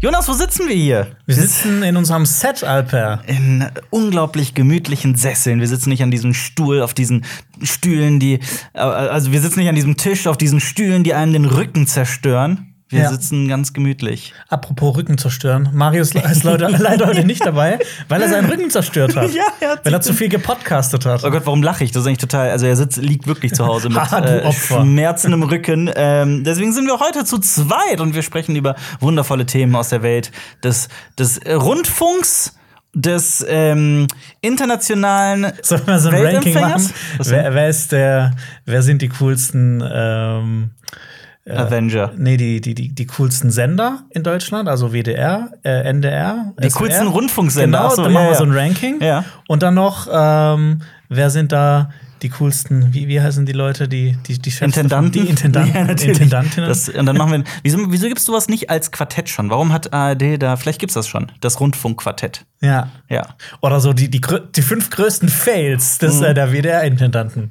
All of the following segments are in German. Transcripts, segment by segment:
Jonas, wo sitzen wir hier? Wir sitzen in unserem Set, Alper. In unglaublich gemütlichen Sesseln. Wir sitzen nicht an diesem Stuhl, auf diesen Stühlen, die. äh, Also, wir sitzen nicht an diesem Tisch, auf diesen Stühlen, die einem den Rücken zerstören. Wir Ja. sitzen ganz gemütlich. Apropos Rücken zerstören. Marius ist leider, leider heute nicht dabei, weil er seinen Rücken zerstört hat. Ja, er hat weil er zu viel gepodcastet hat. Oh Gott, warum lache ich? Das ist eigentlich total. Also, er sitzt, liegt wirklich zu Hause mit Ha, du äh. Schmerzen im Rücken. Ähm, deswegen sind wir heute zu zweit und wir sprechen über wundervolle Themen aus der Welt des, des Rundfunks. Des ähm, internationalen Sollen wir so ein Ranking machen? Wer, wer ist der, wer sind die coolsten, ähm, Avenger. nee, die, die, die, die coolsten Sender in Deutschland? Also WDR, äh, NDR? Die SWR? coolsten Rundfunksender. Genau, so, dann ja, machen wir so ein Ranking. Ja. Und dann noch, ähm, wer sind da die coolsten, wie, wie heißen die Leute, die, die, die Chefs Intendanten? Die Intendanten, Ja, natürlich. Intendantinnen. Das, und dann machen wir. Wieso, wieso gibst du was nicht als Quartett schon? Warum hat ARD da, vielleicht gibt's das schon, das Rundfunkquartett. ja. Ja. Oder so die, die, die fünf größten Fails des, Mhm. äh, der WDR-Intendanten.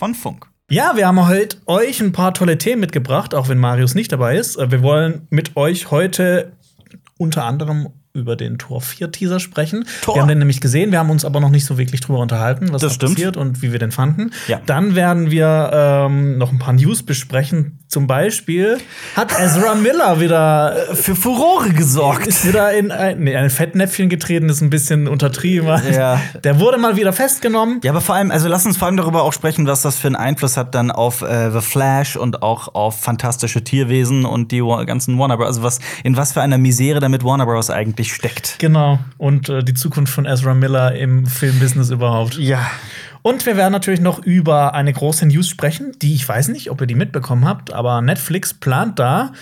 von Funk. Ja, wir haben heute euch ein paar tolle Themen mitgebracht, auch wenn Marius nicht dabei ist. Äh, Wir wollen mit euch heute unter anderem über den Tor 4 Teaser sprechen. Tor. Wir haben den nämlich gesehen, wir haben uns aber noch nicht so wirklich drüber unterhalten, was Das da passiert und wie wir den fanden. Ja. Dann werden wir ähm, noch ein paar News besprechen. Zum Beispiel hat Ezra Miller wieder für Furore gesorgt. ist wieder in ein, nee, ein Fettnäpfchen getreten, ist ein bisschen untertrieben. Ja. Der wurde mal wieder festgenommen. Ja, aber vor allem, also lass uns vor allem darüber auch sprechen, was das für einen Einfluss hat dann auf äh, The Flash und auch auf fantastische Tierwesen und die ganzen Warner Bros. Also was, in was für einer Misere damit Warner Bros. eigentlich steckt. Genau. Und äh, die Zukunft von Ezra Miller im Filmbusiness überhaupt. Ja. Und wir werden natürlich noch über eine große News sprechen, die ich weiß nicht, ob ihr die mitbekommen habt, aber Netflix plant da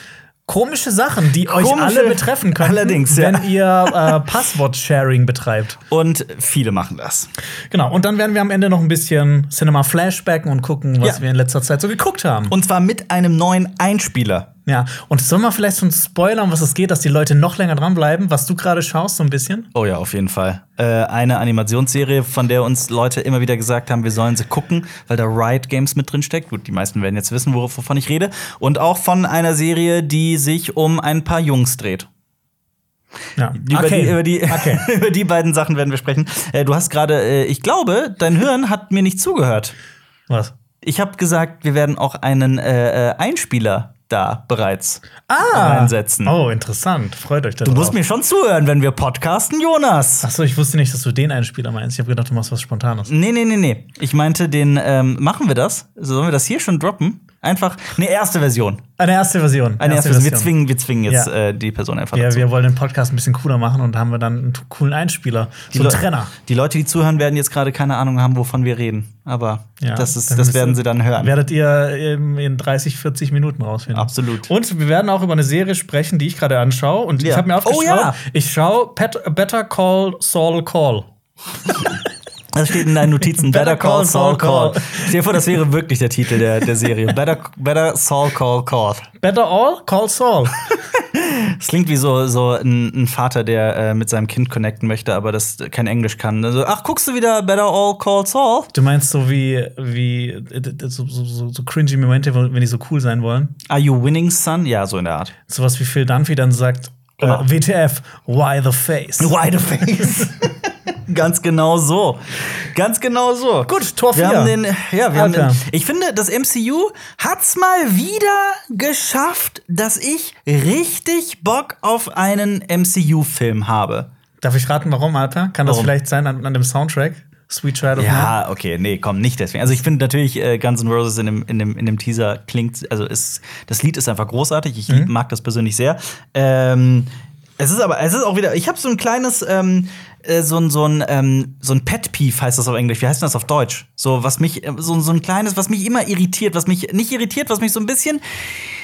komische Sachen, die euch Komische- alle betreffen können, Allerdings, ja. wenn ihr äh, Passwort-Sharing betreibt. Und viele machen das. Genau. Und dann werden wir am Ende noch ein bisschen Cinema Flashbacken und gucken, was Ja. wir in letzter Zeit so geguckt haben. Und zwar mit einem neuen Einspieler. Ja. Und sollen wir vielleicht schon spoilern, was es geht, dass die Leute noch länger dranbleiben, was du gerade schaust, so ein bisschen? Oh ja, auf jeden Fall. Äh, eine Animationsserie, von der uns Leute immer wieder gesagt haben, wir sollen sie gucken, weil da Riot Games mit drin steckt. Gut, die meisten werden jetzt wissen, wovon ich rede. Und auch von einer Serie, die sich um ein paar Jungs dreht. Ja. Über, die, über, die, Okay. über die beiden Sachen werden wir sprechen. Äh, du hast gerade, äh, ich glaube, dein Hirn hat mir nicht zugehört. Was? Ich habe gesagt, wir werden auch einen äh, äh, Einspieler da bereits Ah! reinsetzen. Oh, interessant. Freut euch Du darauf. musst mir schon zuhören, wenn wir podcasten, Jonas. Achso, ich wusste nicht, dass du den Einspieler meinst. Ich habe gedacht, du machst was Spontanes. Nee, nee, nee, nee. Ich meinte, den ähm, machen wir das? Sollen wir das hier schon droppen? Einfach eine erste Version. Eine erste Version. Eine erste Version. Wir zwingen, wir zwingen jetzt Ja. äh, die Person einfach Ja, dazu. wir wollen den Podcast ein bisschen cooler machen und haben wir dann einen coolen Einspieler. So einen Leu- Trenner. Die Leute, die zuhören, werden jetzt gerade keine Ahnung haben, wovon wir reden. Aber Ja, das, ist, das werden sie dann hören. Werdet ihr in 30, 40 Minuten rausfinden. Absolut. Und wir werden auch über eine Serie sprechen, die ich gerade anschaue. Und Ja. ich habe mir Oh, aufgeschaut, ja. ich schaue Better Call Saul Call. Das steht in deinen Notizen. Better Call Saul Call. Stell dir vor, das wäre wirklich der Titel der, der Serie. Better, better Saul Call Call. Better All Call Saul. Das klingt wie so, so ein, ein Vater, der äh, mit seinem Kind connecten möchte, aber das kein Englisch kann. Also, ach, guckst du wieder Better All Call Saul? Du meinst so wie, wie äh, so, so, so, cringy Momente, wenn die so cool sein wollen? Are you winning, son? Ja, so in der Art. Sowas wie Phil Dunphy dann sagt, äh, Genau. WTF, why the face? Why the face? Ganz genau so. Ganz genau so. Gut, Tor Wir 4. haben den, ja, wir haben den, ich finde, das MCU hat's mal wieder geschafft, dass ich richtig Bock auf einen MCU-Film habe. Darf ich raten, warum, Alter? Kann das Warum? vielleicht sein an, an dem Soundtrack? Sweet Child of Man? Ja, okay, nee, komm, nicht deswegen. Also ich finde natürlich, äh, Guns N' Roses in dem, in, dem, in dem Teaser klingt, also ist, das Lied ist einfach großartig. Ich lieb- mag das persönlich sehr. Ähm, es ist aber, es ist auch wieder, ich habe so ein kleines, ähm, äh, so ein, so ein, ähm, so ein Pet Peeve heißt das auf Englisch. Wie heißt denn das auf Deutsch? So, was mich, äh, so, so ein kleines, was mich immer irritiert, was mich nicht irritiert, was mich so ein bisschen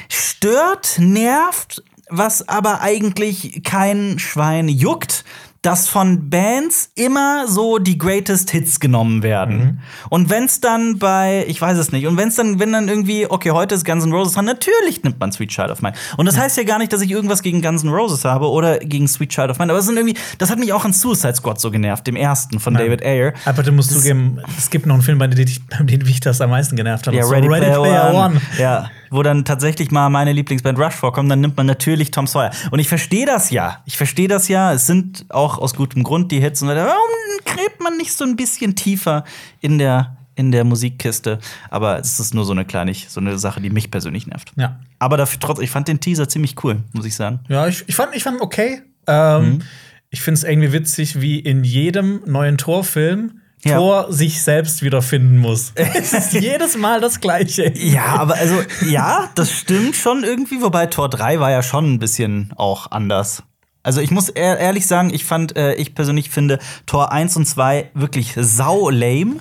stört, nervt, was aber eigentlich kein Schwein juckt, dass von Bands immer so die Greatest Hits genommen werden. Mhm. Und wenn's dann bei, ich weiß es nicht, und wenn's dann, wenn dann irgendwie, okay, heute ist Guns N' Roses dran, natürlich nimmt man Sweet Child of Mine. Und das heißt ja gar nicht, dass ich irgendwas gegen Guns N' Roses habe oder gegen Sweet Child of Mine, aber es sind irgendwie, das hat mich auch an Suicide Squad so genervt, dem ersten von David Ayer. Aber du musst zugeben, es gibt noch einen Film, bei dem dich, bei dem mich das am meisten genervt hat. Ja, Ready, so Player, One. Ja, wo dann tatsächlich mal meine Lieblingsband Rush vorkommt, dann nimmt man natürlich Tom Sawyer. Und ich verstehe das ja. Ich verstehe das ja. Es sind auch aus gutem Grund die Hits und. Warum gräbt man nicht so ein bisschen tiefer in der, in der Musikkiste? Aber es ist nur so eine kleine, so eine Sache, die mich persönlich nervt. Ja. Aber dafür trotz, ich fand den Teaser ziemlich cool, muss ich sagen. Ja, ich, ich, fand, ich fand ihn okay. Ähm, Mhm. Ich finde es irgendwie witzig, wie in jedem neuen Torfilm Ja. Tor sich selbst wiederfinden muss. es ist jedes Mal das Gleiche. Ja, aber also, ja, das stimmt schon irgendwie, wobei Tor 3 war ja schon ein bisschen auch anders. Also ich muss ehr- ehrlich sagen, ich fand, äh, ich persönlich finde Tor 1 und 2 wirklich sau lame.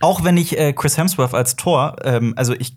Auch wenn ich äh, Chris Hemsworth als Tor, ähm, also ich,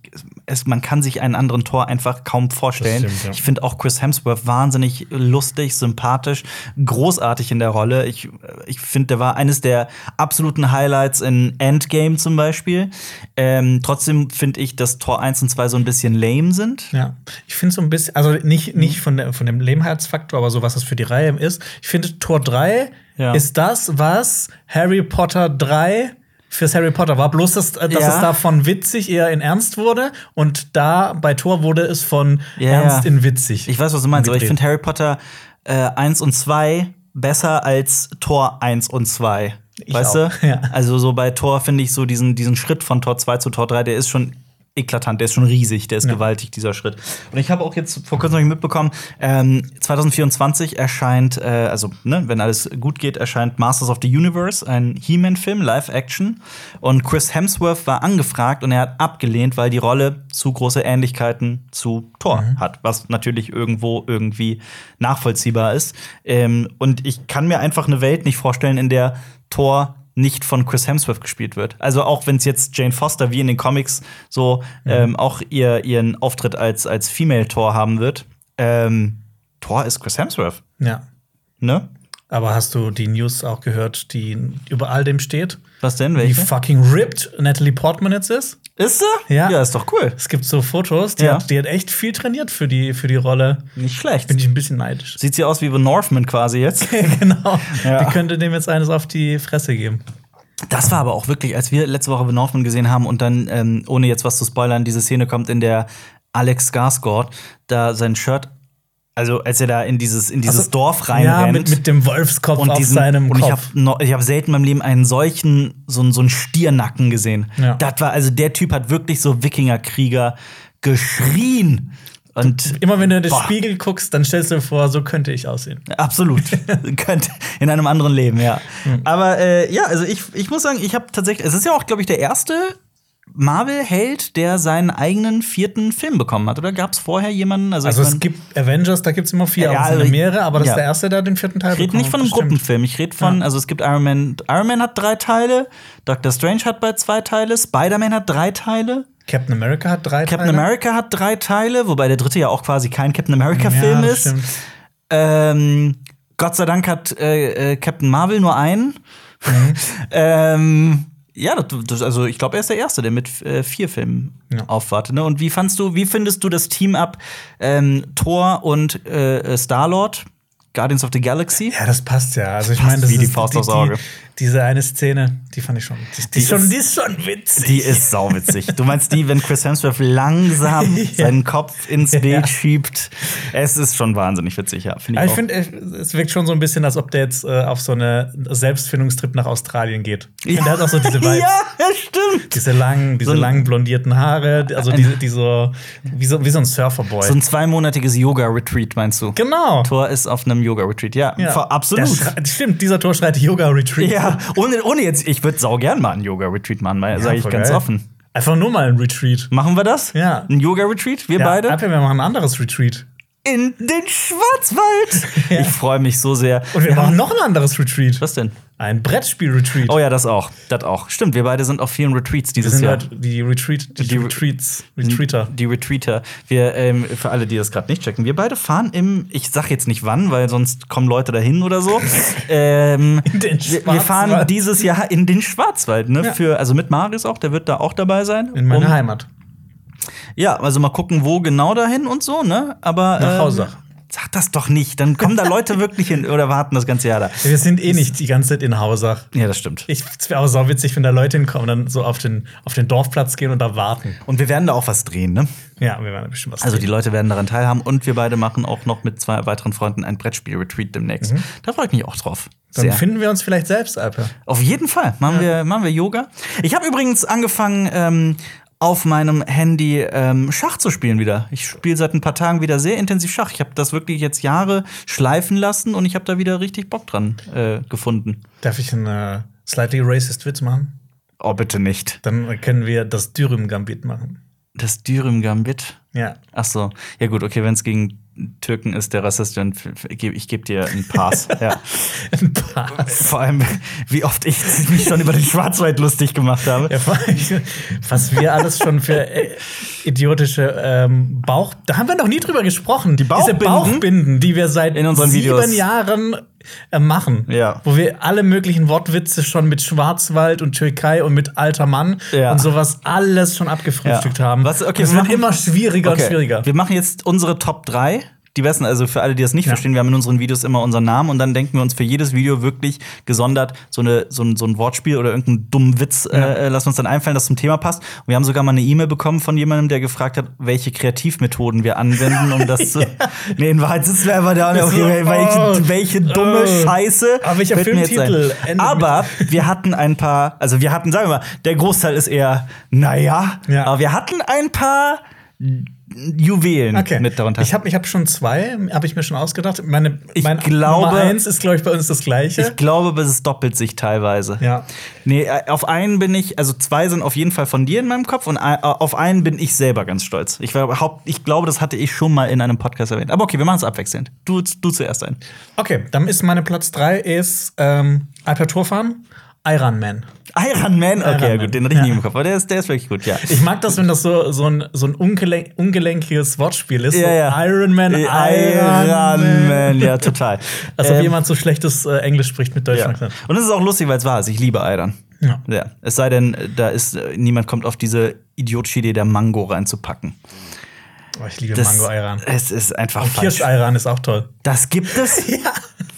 es, man kann sich einen anderen Tor einfach kaum vorstellen. Stimmt, ja. Ich finde auch Chris Hemsworth wahnsinnig lustig, sympathisch, großartig in der Rolle. Ich, ich finde, der war eines der absoluten Highlights in Endgame zum Beispiel. Ähm, trotzdem finde ich, dass Tor 1 und 2 so ein bisschen lame sind. Ja, ich finde so ein bisschen, also nicht, nicht von, der, von dem Lehmheitsfaktor, aber so was das für die Reihe ist. Ich finde, Tor 3 Ja. ist das, was Harry Potter 3 fürs Harry Potter war. Bloß, dass, dass Ja. es da von witzig eher in ernst wurde. Und da bei Tor wurde es von Ja, ernst in witzig. Ich weiß, was du meinst, aber ich finde Harry Potter äh, 1 und 2 besser als Tor 1 und 2. Ich weißt auch, du? ja. Also so bei Tor finde ich so diesen, diesen Schritt von Tor 2 zu Tor 3, der ist schon eklatant, der ist schon riesig, der ist Ja. gewaltig, dieser Schritt. Und ich habe auch jetzt vor kurzem noch mitbekommen, ähm, 2024 erscheint, äh, also ne, wenn alles gut geht, erscheint Masters of the Universe, ein He-Man-Film, Live-Action. Und Chris Hemsworth war angefragt und er hat abgelehnt, weil die Rolle zu große Ähnlichkeiten zu Thor hat, was natürlich irgendwo irgendwie nachvollziehbar ist. Ähm, und ich kann mir einfach eine Welt nicht vorstellen, in der Thor nicht von Chris Hemsworth gespielt wird. Also auch wenn es jetzt Jane Foster wie in den Comics so ähm, auch ihr, ihren Auftritt als, als Female Thor haben wird. Ähm, Thor ist Chris Hemsworth, ja. ne? Aber hast du die News auch gehört, die über all dem steht? Was denn? Wie Welche? fucking ripped Natalie Portman jetzt ist? Ist sie? Ja. Ja, ist doch cool. Es gibt so Fotos, die, Ja. hat, die hat echt viel trainiert für die, für die Rolle. Nicht schlecht. Bin ich ein bisschen neidisch. Sieht sie aus wie The Northman quasi jetzt. genau. Ja. Die könnte dem jetzt eines auf die Fresse geben. Das war aber auch wirklich, als wir letzte Woche The Northman gesehen haben und dann, ähm, ohne jetzt was zu spoilern, diese Szene kommt, in der Alex Skarsgård da sein Shirt, also als er da in dieses, in dieses Also, Dorf Ja, reinrennt. mit, mit dem Wolfskopf und auf diesen, seinem und ich Kopf. habe ich hab selten in meinem Leben einen solchen, so, einen- so einen Stiernacken gesehen. Ja. Das war, also der Typ hat wirklich so Wikingerkrieger geschrien. Und Immer wenn du in den Boah. Spiegel guckst, dann stellst du dir vor, so könnte ich aussehen. Absolut. Könnte in einem anderen Leben, ja. Hm. Aber äh, ja, also ich, ich muss sagen, ich habe tatsächlich, es ist ja auch, glaube ich, der erste Marvel-Held, der seinen eigenen vierten Film bekommen hat. Oder gab es vorher jemanden? Also, Also ich es mein, gibt Avengers, da gibt es immer vier, Ja, aber es sind mehrere, aber das ja. ist der erste, der den vierten Teil ich rede nicht von einem. Gruppenfilm. Ich rede von, Ja. also es gibt Iron Man. Iron Man hat drei Teile, Doctor Strange hat bei zwei Teile, Spider-Man hat drei Teile. Captain America hat drei Captain Teile. America hat drei Teile, wobei der dritte ja auch quasi kein Captain America-Film ist. stimmt. Ähm, Gott sei Dank hat äh, äh, Captain Marvel nur einen. Mhm. ähm, ja, das, das, also ich glaube, er ist der Erste, der mit äh, vier Filmen Ja. aufwartet. Ne? Und wie fandst du, wie findest du das Team ab ähm, Thor und äh, Star-Lord? Guardians of the Galaxy? Ja, das passt ja. Also ich meine, das wie die ist Faust die, aufs Auge. Die, diese eine Szene, die fand ich schon. Die, die, Die ist, schon, die ist schon witzig. Die ist sauwitzig. Du meinst die, wenn Chris Hemsworth langsam seinen Kopf ins Bild Ja. schiebt? Es ist schon wahnsinnig witzig, ja. Find ich auch. finde, es wirkt schon so ein bisschen, als ob der jetzt äh, auf so eine Selbstfindungstrip nach Australien geht. Ich finde, der hat auch so diese Vibes. ja, ja, stimmt. Diese langen, diese So langen blondierten Haare, also diese, die so, wie so, wie so ein Surferboy. So ein zweimonatiges Yoga-Retreat, meinst du? genau. Thor ist auf einem Yoga-Retreat, ja. Ja. Absolut. Stimmt, dieser Tor schreit Yoga-Retreat. Ja, ohne, ohne jetzt, ich würde sau gern mal einen Yoga-Retreat machen, weil, Ja, sage ich ganz geil. offen. Einfach nur mal ein Retreat. Machen wir das? Ja. Ein Yoga-Retreat, wir Ja, beide? Alper, wir machen ein anderes Retreat. In den Schwarzwald. Ja. Ich freue mich so sehr. Und wir haben- machen noch ein anderes Retreat. Was denn? Ein Brettspiel-Retreat. Oh ja, das auch. Das auch. Stimmt, wir beide sind auf vielen Retreats Wir dieses sind Jahr. halt die Retreat, die, Die- Retreats, Retreater. Die Retreater. Wir, ähm, für alle, die das gerade nicht checken, wir beide fahren im, ich sag jetzt nicht wann, weil sonst kommen Leute dahin oder so. ähm, In den wir, wir fahren Schwarzwald. dieses Jahr in den Schwarzwald, ne? Ja. Für, also mit Marius auch, der wird da auch dabei sein. In meiner Um- Heimat. Ja, also mal gucken, wo genau dahin und so, ne? Aber. Nach ähm, Hausach. Sag das doch nicht, dann kommen da Leute wirklich hin oder warten das ganze Jahr da. Wir sind eh nicht die ganze Zeit in Hausach. Ja, das stimmt. Ich, es wäre auch sau witzig, wenn da Leute hinkommen, dann so auf den, auf den Dorfplatz gehen und da warten. Und wir werden da auch was drehen, ne? Ja, wir werden da bestimmt was Also die sehen. Leute werden daran teilhaben und wir beide machen auch noch mit zwei weiteren Freunden ein Brettspiel-Retreat demnächst. Da freue ich mich auch drauf. Dann Sehr. finden wir uns vielleicht selbst, Alper. Auf jeden Fall machen, wir, machen wir Yoga. Ich habe übrigens angefangen, ähm, auf meinem Handy ähm, Schach zu spielen wieder. Ich spiele seit ein paar Tagen wieder sehr intensiv Schach. Ich habe das wirklich jetzt Jahre schleifen lassen und ich habe da wieder richtig Bock dran äh, gefunden. Darf ich einen äh, slightly racist Witz machen? Oh, bitte nicht. Dann können wir das Dürüm-Gambit machen. Das Dürüm Gambit. Ja. Ach so. Ja gut, okay, wenn es gegen Türken ist, der Rassist, dann ich gebe dir einen Pass. ja. Ein paar. Vor allem, wie oft ich mich schon über den Schwarzwald lustig gemacht habe. Ja, was wir alles schon für äh, idiotische ähm, Bauch. Da haben wir noch nie drüber gesprochen. Die Bauchbinden? Diese Bauchbinden, die wir seit In unseren sieben Videos. Jahren äh, machen. Ja. Wo wir alle möglichen Wortwitze schon mit Schwarzwald und Türkei und mit alter Mann Ja. und sowas alles schon abgefrühstückt Ja. haben. Was- okay, es wir wird immer schwieriger Okay, und schwieriger. Wir machen jetzt unsere Top 3. Die besten, also für alle, die das nicht Ja. verstehen, wir haben in unseren Videos immer unseren Namen und dann denken wir uns für jedes Video wirklich gesondert so, eine, so, ein, so ein Wortspiel oder irgendeinen dummen Witz äh, äh, lassen uns dann einfallen, das zum Thema passt. Und wir haben sogar mal eine E-Mail bekommen von jemandem, der gefragt hat, welche Kreativmethoden wir anwenden, um das zu. Nee, in Wahrheit sitzen wir einfach da und okay, welche, oh, welche dumme oh. Scheiße. Aber welcher Filmtitel Aber wir hatten ein paar, also wir hatten, sagen wir mal, der Großteil ist eher, naja, Ja. aber wir hatten ein paar Juwelen Okay. mit darunter. Ich habe ich hab schon zwei, habe ich mir schon ausgedacht. Meine, Ich mein glaube- Nummer eins ist, glaube ich, bei uns das gleiche. ich glaube, es doppelt sich teilweise. Ja. Nee, äh, auf einen bin ich, also zwei sind auf jeden Fall von dir in meinem Kopf und äh, auf einen bin ich selber ganz stolz. Ich, war, ich glaube, das hatte ich schon mal in einem Podcast erwähnt. Aber okay, wir machen es abwechselnd. Du, du zuerst ein. Okay, dann ist meine Platz drei ist ähm, Alper fahren, Iron Man. Iron Man, okay, Iron ja, Man. gut, den hatte ich Ja. im Kopf, aber der ist, der ist wirklich gut, ja. Ich mag das, wenn das so, so ein, so ein ungelenk, ungelenkiges Wortspiel ist. Ja, so ja. Iron Man, Iron, Iron Man, ja, total. Als ob Ähm, jemand so schlechtes äh, Englisch spricht mit Ja. Deutschland. Und es ist auch lustig, weil es wahr ist. Ich liebe Eidern. Ja. Ja. Es sei denn, da ist äh, niemand kommt auf diese idiotische Idee, der Mango reinzupacken. Oh, ich liebe Das, Mango Iran. Es ist einfach Und falsch. Kirsch-Iran ist auch toll. Das gibt es.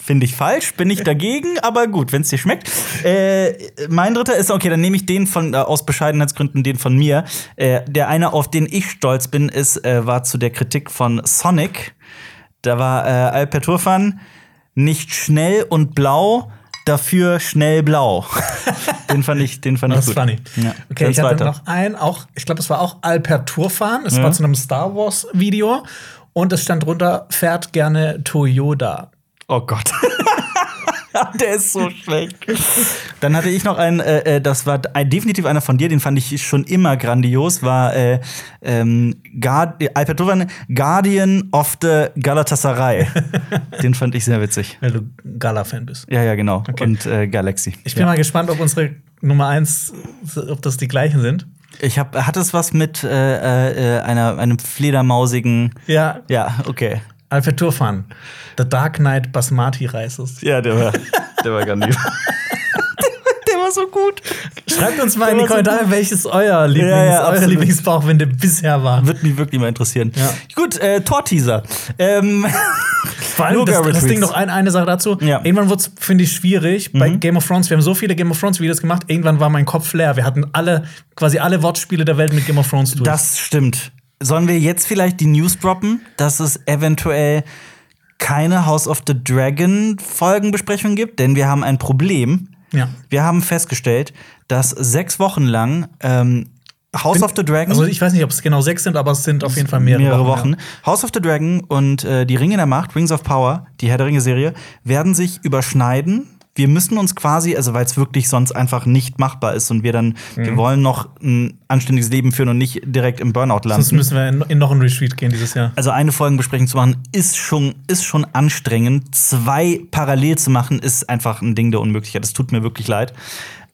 Finde ich falsch, bin ich dagegen, aber gut, wenn es dir schmeckt. Äh, mein dritter ist, okay, dann nehme ich den von, äh, aus Bescheidenheitsgründen, den von mir. Äh, der eine, auf den ich stolz bin, ist, äh, war zu der Kritik von Sonic. Da war äh, Alper Turfan nicht schnell und blau, dafür schnell blau. den fand ich, den fand Das ich ist gut. funny. Ja. Okay, ich hatte noch einen, auch, ich glaube, es war auch Alper fahren. Es Ja. war zu einem Star Wars-Video. Und es stand drunter, fährt gerne Toyota. Oh Gott. Der ist so schlecht. Dann hatte ich noch einen, äh, äh, das war ein, definitiv einer von dir, den fand ich schon immer grandios, war äh, ähm, Guard Alper Dovan, Guardian of the Galatasaray. den fand ich sehr witzig. Weil du Gala-Fan bist. Ja, ja, genau. Okay. Und äh, Galaxy. Ich bin ja. mal gespannt, ob unsere Nummer eins, ob das die gleichen sind. Ich hab, hat es was mit äh, äh, einer, einem fledermausigen. Ja, Ja, okay. Alfred Turfan. The Dark Knight Basmati Rices. Ja, der war, der war grandios. der war so gut. Schreibt uns mal in die war so Kommentare, welches euer Lieblings, Ja, ja, eure. Lieblingsbauchwinde bisher war. Würde mich wirklich mal interessieren. Ja. Gut, äh, Tor-Teaser. Ähm, Vor allem das, das. Ding noch ein, eine Sache dazu. Ja. Mhm. Irgendwann wurde es, finde ich, schwierig. Bei Game of Thrones, wir haben so viele Game of Thrones Videos gemacht, irgendwann war mein Kopf leer. Wir hatten alle, quasi alle Wortspiele der Welt mit Game of Thrones durch. Das stimmt. Sollen wir jetzt vielleicht die News droppen, dass es eventuell keine House of the Dragon Folgenbesprechung gibt? Denn wir haben ein Problem. ja. Wir haben festgestellt, dass sechs Wochen lang ähm, House of the Dragon Also ich weiß nicht, ob es genau sechs sind, aber es sind auf jeden Fall mehrere, mehrere Wochen. Ja. House of the Dragon und äh, die Ringe der Macht, Rings of Power, die Herr der Ringe-Serie, werden sich überschneiden wir müssen uns quasi, also weil es wirklich sonst einfach nicht machbar ist und wir dann, Mhm. wir wollen noch ein anständiges Leben führen und nicht direkt im Burnout landen. Sonst müssen wir in, in noch ein Retreat gehen dieses Jahr. Also eine Folgenbesprechung zu machen, ist schon, ist schon anstrengend. Zwei parallel zu machen, ist einfach ein Ding der Unmöglichkeit. Das tut mir wirklich leid.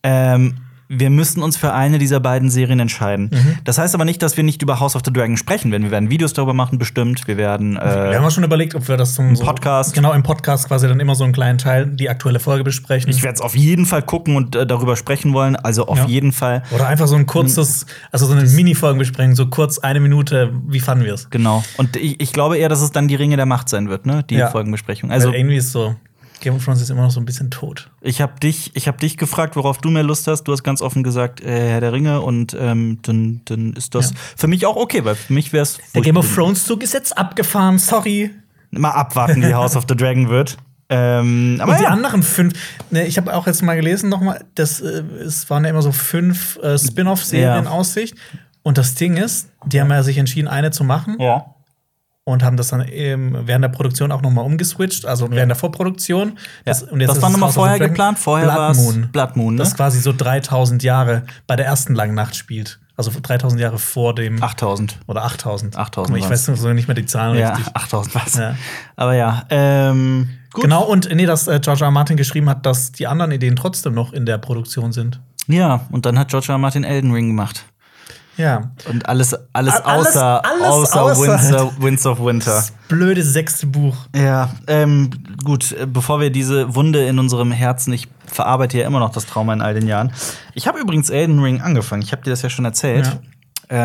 Ähm, wir müssen uns für eine dieser beiden Serien entscheiden. Mhm. Das heißt aber nicht, dass wir nicht über House of the Dragon sprechen werden. Wir werden Videos darüber machen, bestimmt. Wir werden. wir Äh, haben auch schon überlegt, ob wir das zum so, Podcast. Genau, im Podcast quasi dann immer so einen kleinen Teil, die aktuelle Folge besprechen. ich werde es auf jeden Fall gucken und äh, darüber sprechen wollen. Also auf Ja. jeden Fall. Oder einfach so ein kurzes, also so eine Mini-Folgenbesprechung, so kurz eine Minute, wie fanden wir es? Genau. Und ich, ich glaube eher, dass es dann die Ringe der Macht sein wird, ne? Die Ja. Folgenbesprechung. Also Also irgendwie ist so, Game of Thrones ist immer noch so ein bisschen tot. Ich habe dich, ich hab dich gefragt, worauf du mehr Lust hast. Du hast ganz offen gesagt, äh, Herr der Ringe. Und ähm, dann, dann ist das Ja. für mich auch okay, weil für mich wäre es. Der Game of Thrones Zug ist jetzt abgefahren, sorry. Mal abwarten, wie House of the Dragon wird. Ähm, aber Und die ja. anderen fünf, ne, ich habe auch jetzt mal gelesen nochmal, das äh, es waren ja immer so fünf äh, Spin-off-Serien Ja. in Aussicht. Und das Ding ist, die haben ja sich entschieden, eine zu machen ja. Und haben das dann eben während der Produktion auch nochmal umgeswitcht, also während der Vorproduktion. Das, und jetzt das war nochmal vorher geplant. Vorher war es Moon. Blood Moon, ne? Das quasi so 3000 Jahre bei der ersten langen Nacht spielt. Also 3000 Jahre vor dem. 8000. Oder 8000. 8000 Ich weiß so nicht mehr die Zahlen Ja, richtig. 8000 was. Ja. Aber ja. Ähm, gut. Genau, und nee, dass äh, George R. R. Martin geschrieben hat, dass die anderen Ideen trotzdem noch in der Produktion sind. Ja, und dann hat George R. R. Martin Elden Ring gemacht. Ja. Und alles, alles, Alles- außer, alles außer, außer- Winds, of, Winds of Winter. Das blöde sechste Buch. Ja, ähm, gut, äh, bevor wir diese Wunde in unserem Herzen, ich verarbeite ja immer noch das Trauma in all den Jahren. Ich habe übrigens Elden Ring angefangen. Ich habe dir das ja schon erzählt. Ja.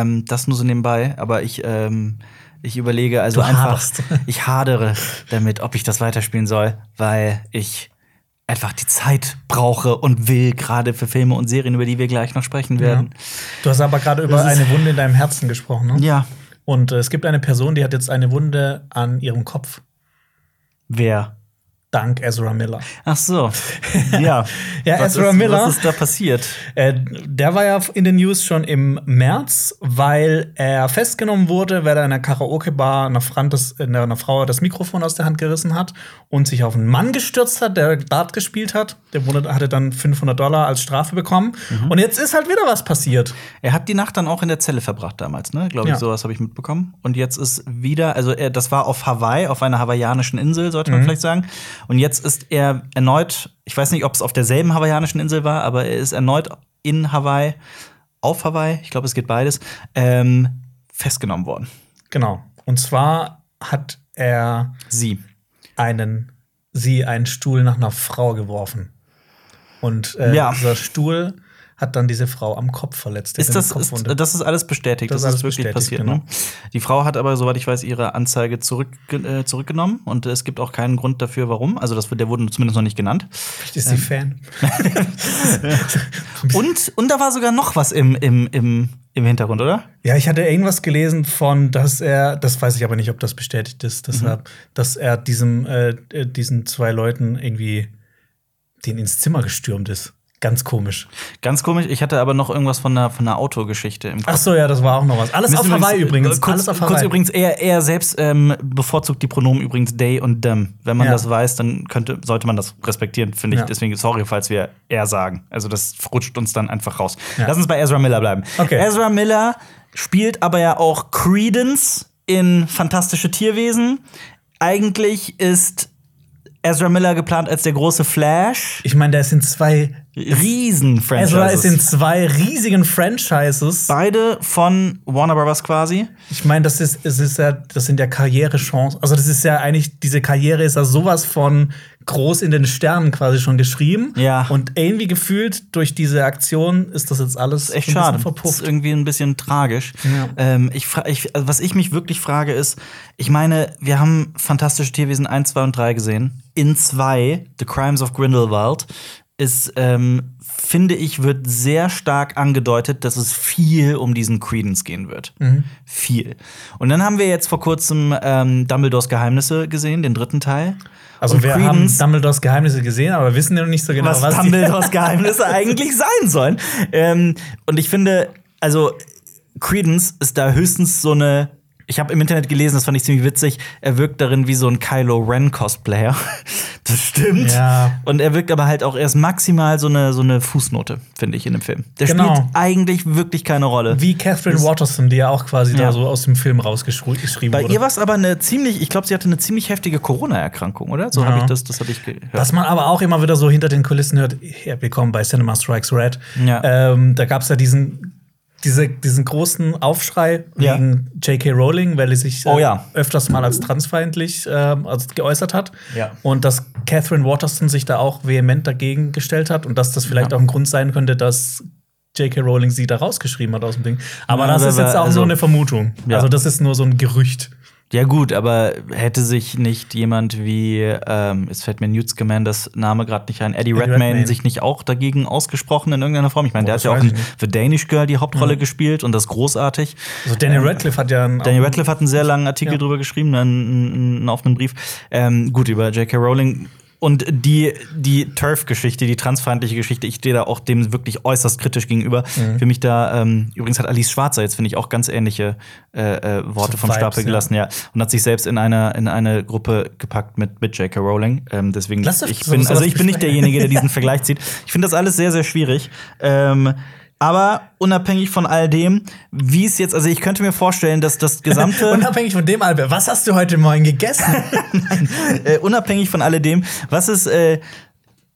Ähm, das nur so nebenbei, aber ich, ähm, ich überlege also Du einfach, haderst. ich hadere damit, ob ich das weiterspielen soll, weil ich einfach die Zeit brauche und will, gerade für Filme und Serien, über die wir gleich noch sprechen werden. Du hast aber gerade über eine Wunde in deinem Herzen gesprochen, ne? Ja, Und äh, es gibt eine Person, die hat jetzt eine Wunde an ihrem Kopf. wer? Dank Ezra Miller. Ach so. Ja. Ja, was Ezra ist, Miller. Was ist da passiert? Äh, der war ja in den News schon im März, weil er festgenommen wurde, weil er in einer Karaoke-Bar einer, äh, einer Frau das Mikrofon aus der Hand gerissen hat und sich auf einen Mann gestürzt hat, der Dart gespielt hat. Der wurde, hatte dann 500 Dollar als Strafe bekommen. Mhm. Und jetzt ist halt wieder was passiert. Er hat die Nacht dann auch in der Zelle verbracht damals, ne? Glaube ich, Ja. sowas habe ich mitbekommen. Und jetzt ist wieder, also er, das war auf Hawaii, auf einer hawaiianischen Insel, sollte man vielleicht sagen. Und jetzt ist er erneut, ich weiß nicht, ob es auf derselben hawaiianischen Insel war, aber er ist erneut in Hawaii, auf Hawaii, ich glaube, es geht beides, ähm, festgenommen worden. Genau. Und zwar hat er Sie. einen, sie einen Stuhl nach einer Frau geworfen. Und äh, Ja. dieser Stuhl hat dann diese Frau am Kopf verletzt. Ist das, ist, das ist alles bestätigt. Das Das, ist alles wirklich passiert. genau. Ne? Die Frau hat aber, soweit ich weiß, ihre Anzeige zurück, äh, zurückgenommen und es gibt auch keinen Grund dafür, warum. Also, das, der wurde zumindest noch nicht genannt. Vielleicht ist sie Fan. Und, und da war sogar noch was im, im, im, im Hintergrund, oder? Ja, ich hatte irgendwas gelesen von, dass er, das weiß ich aber nicht, ob das bestätigt ist, deshalb, dass er diesem, äh, äh, diesen zwei Leuten irgendwie den ins Zimmer gestürmt ist. Ganz komisch. Ganz komisch. Ich hatte aber noch irgendwas von einer, von einer Autogeschichte im Kopf. Ach so, ja, das war auch noch was. Alles Müssen auf Hawaii übrigens. äh, Kurz, Alles auf kurz Hawaii. übrigens, er, er selbst ähm, bevorzugt die Pronomen übrigens they und them. Wenn man Ja. das weiß, dann könnte, sollte man das respektieren, finde ich. Ja. Deswegen sorry, falls wir er sagen. Also das rutscht uns dann einfach raus. Ja. Lass uns bei Ezra Miller bleiben. Okay. Ezra Miller spielt aber ja auch Credence in Fantastische Tierwesen. Eigentlich ist Ezra Miller geplant als der große Flash. Ich meine, der ist in zwei. Riesen-Franchises. Ezra ist in zwei riesigen Franchises. Beide von Warner Brothers quasi. Ich meine, das ist, es ist ja, das sind ja Karrierechancen. Also, das ist ja eigentlich, diese Karriere ist ja sowas von groß in den Sternen quasi schon geschrieben. Ja. Und irgendwie gefühlt durch diese Aktion ist das jetzt alles echt ein bisschen schade. Das verpufft. ist irgendwie ein bisschen tragisch. Ja. Ähm, ich, ich, also was ich mich wirklich frage ist, ich meine, wir haben Fantastische Tierwesen 1, 2 und 3 gesehen. In 2, The Crimes of Grindelwald, ist, ähm, finde ich, wird sehr stark angedeutet, dass es viel um diesen Credence gehen wird. Mhm. Viel. Und dann haben wir jetzt vor kurzem ähm, Dumbledores Geheimnisse gesehen, den dritten Teil. Also, Und wir haben Dumbledores Geheimnisse gesehen, aber wir wissen ja noch nicht so genau, was, was, Dumbledores Geheimnisse eigentlich sein sollen. Ähm, und ich finde, also Credence ist da höchstens so eine, ich habe im Internet gelesen, das fand ich ziemlich witzig, er wirkt darin wie so ein Kylo Ren Cosplayer. das stimmt. Ja. Und er wirkt aber halt auch erst maximal so eine, so eine Fußnote, finde ich, in dem Film. Der Genau. spielt eigentlich wirklich keine Rolle. Wie Catherine Watterson, die ja auch quasi Ja. da so aus dem Film rausgeschrieben Bei wurde. ihr war es aber eine ziemlich, ich glaube, sie hatte eine ziemlich heftige Corona-Erkrankung, oder? So Ja. habe ich das, das habe ich gehört. Was man aber auch immer wieder so hinter den Kulissen hört, ja, willkommen bei Cinema Strikes Red. Ja. Ähm, da gab es ja diesen, diese, diesen großen Aufschrei Ja. wegen J.K. Rowling, weil sie sich äh, Oh ja. öfters mal als transfeindlich ähm, also geäußert hat. Ja. Und dass Catherine Watterson sich da auch vehement dagegen gestellt hat und dass das vielleicht auch ein Grund sein könnte, dass J.K. Rowling sie da rausgeschrieben hat aus dem Ding. Aber das ist jetzt auch also- nur eine Vermutung. Also das ist nur so ein Gerücht. Ja, gut, aber hätte sich nicht jemand wie, ähm, es fällt mir Newt Scamanders Name gerade nicht ein, Eddie, Eddie Redmayne, Redmayne. sich nicht auch dagegen ausgesprochen in irgendeiner Form? Ich meine, der hat ja auch in. The Danish Girl die Hauptrolle gespielt und das großartig. Also Daniel Radcliffe hat ja einen Daniel Radcliffe hat einen sehr langen Artikel Ja. drüber geschrieben, einen, einen, einen offenen Brief. Ähm, gut, über J.K. Rowling. Und die, die Turf-Geschichte, die transfeindliche Geschichte, ich stehe da auch dem wirklich äußerst kritisch gegenüber. Mhm. Für mich da, ähm, übrigens hat Alice Schwarzer jetzt, finde ich, auch ganz ähnliche äh, äh, Worte So vom Vibes, Stapel ja. gelassen, ja. Und hat sich selbst in eine, in eine Gruppe gepackt mit, mit J.K. Rowling. Ähm, deswegen, doch ich bin, also ich bin nicht derjenige, der diesen Vergleich zieht. Ich finde das alles sehr, sehr schwierig. Ähm, aber unabhängig von all dem, wie es jetzt, also ich könnte mir vorstellen, dass das gesamte. Unabhängig von dem, Albert, was hast du heute Morgen gegessen? äh, unabhängig von alledem, was ist, äh,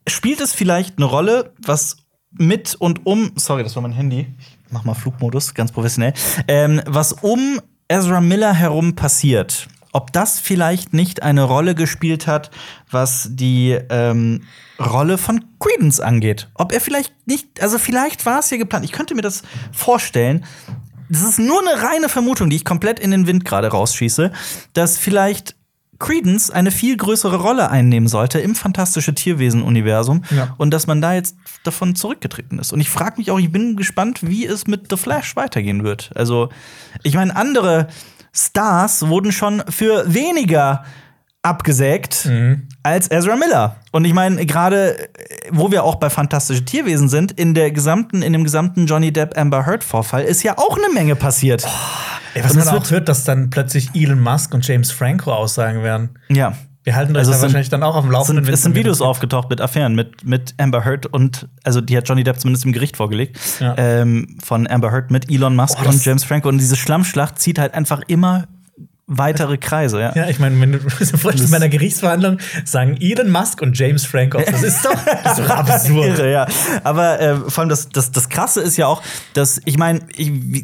spielt es vielleicht eine Rolle, was mit und um, sorry, das war mein Handy, ich mach mal Flugmodus, ganz professionell, ähm, was um Ezra Miller herum passiert. Ob das vielleicht nicht eine Rolle gespielt hat, was die ähm, Rolle von Credence angeht. Ob er vielleicht nicht, also vielleicht war es hier geplant. Ich könnte mir das vorstellen. Das ist nur eine reine Vermutung, die ich komplett in den Wind gerade rausschieße, dass vielleicht Credence eine viel größere Rolle einnehmen sollte im fantastische Tierwesen-Universum Ja. und dass man da jetzt davon zurückgetreten ist. Und ich frage mich auch, ich bin gespannt, wie es mit The Flash weitergehen wird. Also, ich meine, andere Stars wurden schon für weniger abgesägt als Ezra Miller. Und ich meine, gerade wo wir auch bei fantastische Tierwesen sind, in der gesamten, in dem gesamten Johnny Depp Amber Heard Vorfall ist ja auch eine Menge passiert. Ey, was man auch wird- hört, dass dann plötzlich Elon Musk und James Franco aussagen werden. Ja. Wir halten euch Also da sind- wahrscheinlich dann auch auf dem Laufenden. sind, es sind Videos das- aufgetaucht mit Affären, mit, mit Amber Heard und, also die hat Johnny Depp zumindest im Gericht vorgelegt, Ja. ähm, von Amber Heard mit Elon Musk Oh, das- und James Franco. Und diese Schlammschlacht zieht halt einfach immer weitere Kreise, ja. Ja, ich meine, wenn du vorstellst, bei einer Gerichtsverhandlung sagen Elon Musk und James Franco, das ist doch, das ist doch absurd. Irre, ja. Aber äh, vor allem das, das, das Krasse ist ja auch, dass ich meine,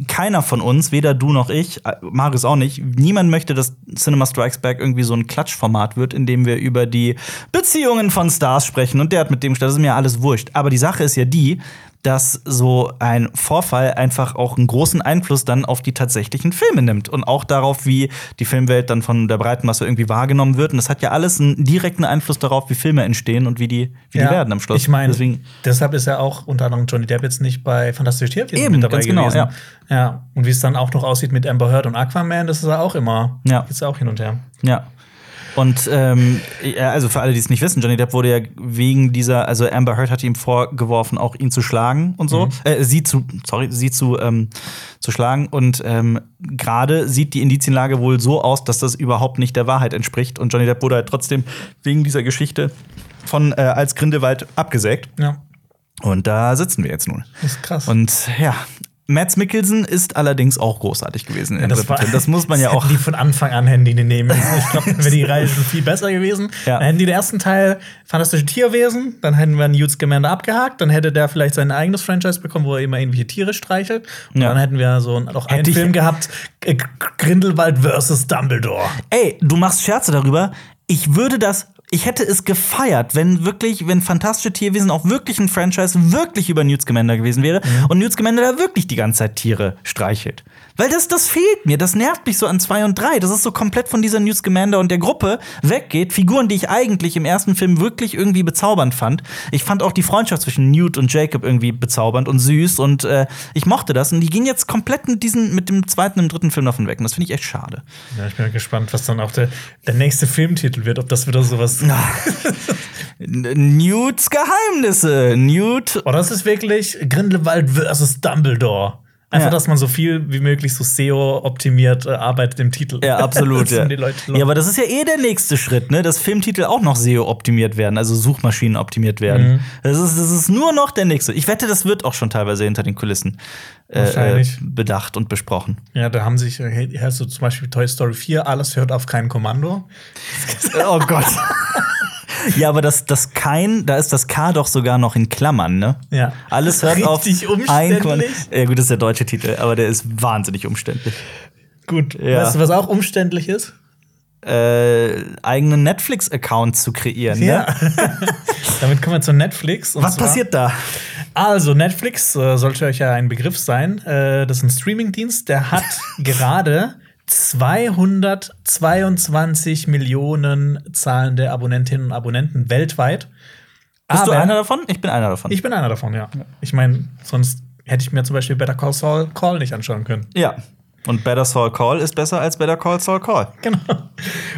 keiner von uns, weder du noch ich, äh, Marius auch nicht, niemand möchte, dass Cinema Strikes Back irgendwie so ein Klatschformat wird, in dem wir über die Beziehungen von Stars sprechen und der hat mit dem das ist mir alles wurscht. Aber die Sache ist ja die, dass so ein Vorfall einfach auch einen großen Einfluss dann auf die tatsächlichen Filme nimmt und auch darauf, wie die Filmwelt dann von der breiten Masse irgendwie wahrgenommen wird. Und das hat ja alles einen direkten Einfluss darauf, wie Filme entstehen und wie die, wie die werden am Schluss. Ich meine, Deswegen, deshalb ist ja auch unter anderem Johnny Depp jetzt nicht bei Fantastische Tierwesen Eben, mit dabei ganz genau, gewesen. ja. ja. Und wie es dann auch noch aussieht mit Amber Heard und Aquaman, das ist ja auch immer, Ja. geht's auch hin und her. Ja. Und ähm, ja, also für alle, die es nicht wissen, Johnny Depp wurde ja wegen dieser, also Amber Heard hat ihm vorgeworfen, auch ihn zu schlagen und so, äh, sie zu, sorry, sie zu ähm, zu schlagen. Und ähm, gerade sieht die Indizienlage wohl so aus, dass das überhaupt nicht der Wahrheit entspricht. Und Johnny Depp wurde halt trotzdem wegen dieser Geschichte von äh, als Grindelwald abgesägt. Ja, Und da sitzen wir jetzt nun. das ist krass. Und ja, Mads Mikkelsen ist allerdings auch großartig gewesen. im das, dritten Film. das muss man ja auch. Die von Anfang an den nehmen. Ich glaube, dann wäre die Reihe schon viel besser gewesen. Ja. Dann hätten die den ersten Teil Fantastische Tierwesen, dann hätten wir Newt Scamander abgehakt, dann hätte der vielleicht sein eigenes Franchise bekommen, wo er immer irgendwelche Tiere streichelt. Und Ja. dann hätten wir so noch einen Hätte ich- Film gehabt, äh, Grindelwald versus Dumbledore. Ey, du machst Scherze darüber. Ich würde das, ich hätte es gefeiert, wenn wirklich, wenn Fantastische Tierwesen auch wirklich ein Franchise wirklich über Newt Scamander gewesen wäre und Newt Scamander da wirklich die ganze Zeit Tiere streichelt. Weil das, das fehlt mir, das nervt mich so an zwei und drei. Das ist so komplett von dieser Newt Scamander und der Gruppe weggeht. Figuren, die ich eigentlich im ersten Film wirklich irgendwie bezaubernd fand. Ich fand auch die Freundschaft zwischen Newt und Jacob irgendwie bezaubernd und süß und äh, ich mochte das. Und die gehen jetzt komplett mit, diesen, mit dem zweiten und dritten Film davon weg. Und das finde ich echt schade. Ja, ich bin gespannt, was dann auch der, der nächste Filmtitel wird, ob das wieder sowas. Newts Geheimnisse. Newt. Oder ist es wirklich Grindelwald versus Dumbledore? Einfach, Ja. dass man so viel wie möglich so SEO-optimiert äh, arbeitet im Titel. Ja, absolut. Ja. ja, aber das ist ja eh der nächste Schritt, ne? Dass Filmtitel auch noch SEO-optimiert werden, also Suchmaschinen optimiert werden. Mhm. Das, ist, das ist nur noch der nächste. Ich wette, das wird auch schon teilweise hinter den Kulissen äh, äh, bedacht und besprochen. Ja, da haben sich, äh, hast du zum Beispiel Toy Story 4, alles hört auf kein Kommando. Oh Gott. ja, aber das, das kein, da ist das K doch sogar noch in Klammern, ne? Ja. Alles hört auf ein. Kommando. Ja, gut, das ist der deutsche Titel, aber der ist wahnsinnig umständlich. Gut. Ja. Weißt du, was auch umständlich ist? Äh, eigenen Netflix-Account zu kreieren, ne? Damit kommen wir zu Netflix. Was zwar- passiert da? Also, Netflix äh, sollte euch ja ein Begriff sein. Äh, das ist ein Streamingdienst, der hat gerade 222 Millionen zahlende Abonnentinnen und Abonnenten weltweit. Bist du Aber- einer davon? Ich bin einer davon. Ich bin einer davon, ja. Ich meine, sonst hätte ich mir zum Beispiel Better Call Saul Call nicht anschauen können. ja. Und Better Saul Call ist besser als Better Call Saul Call. Genau.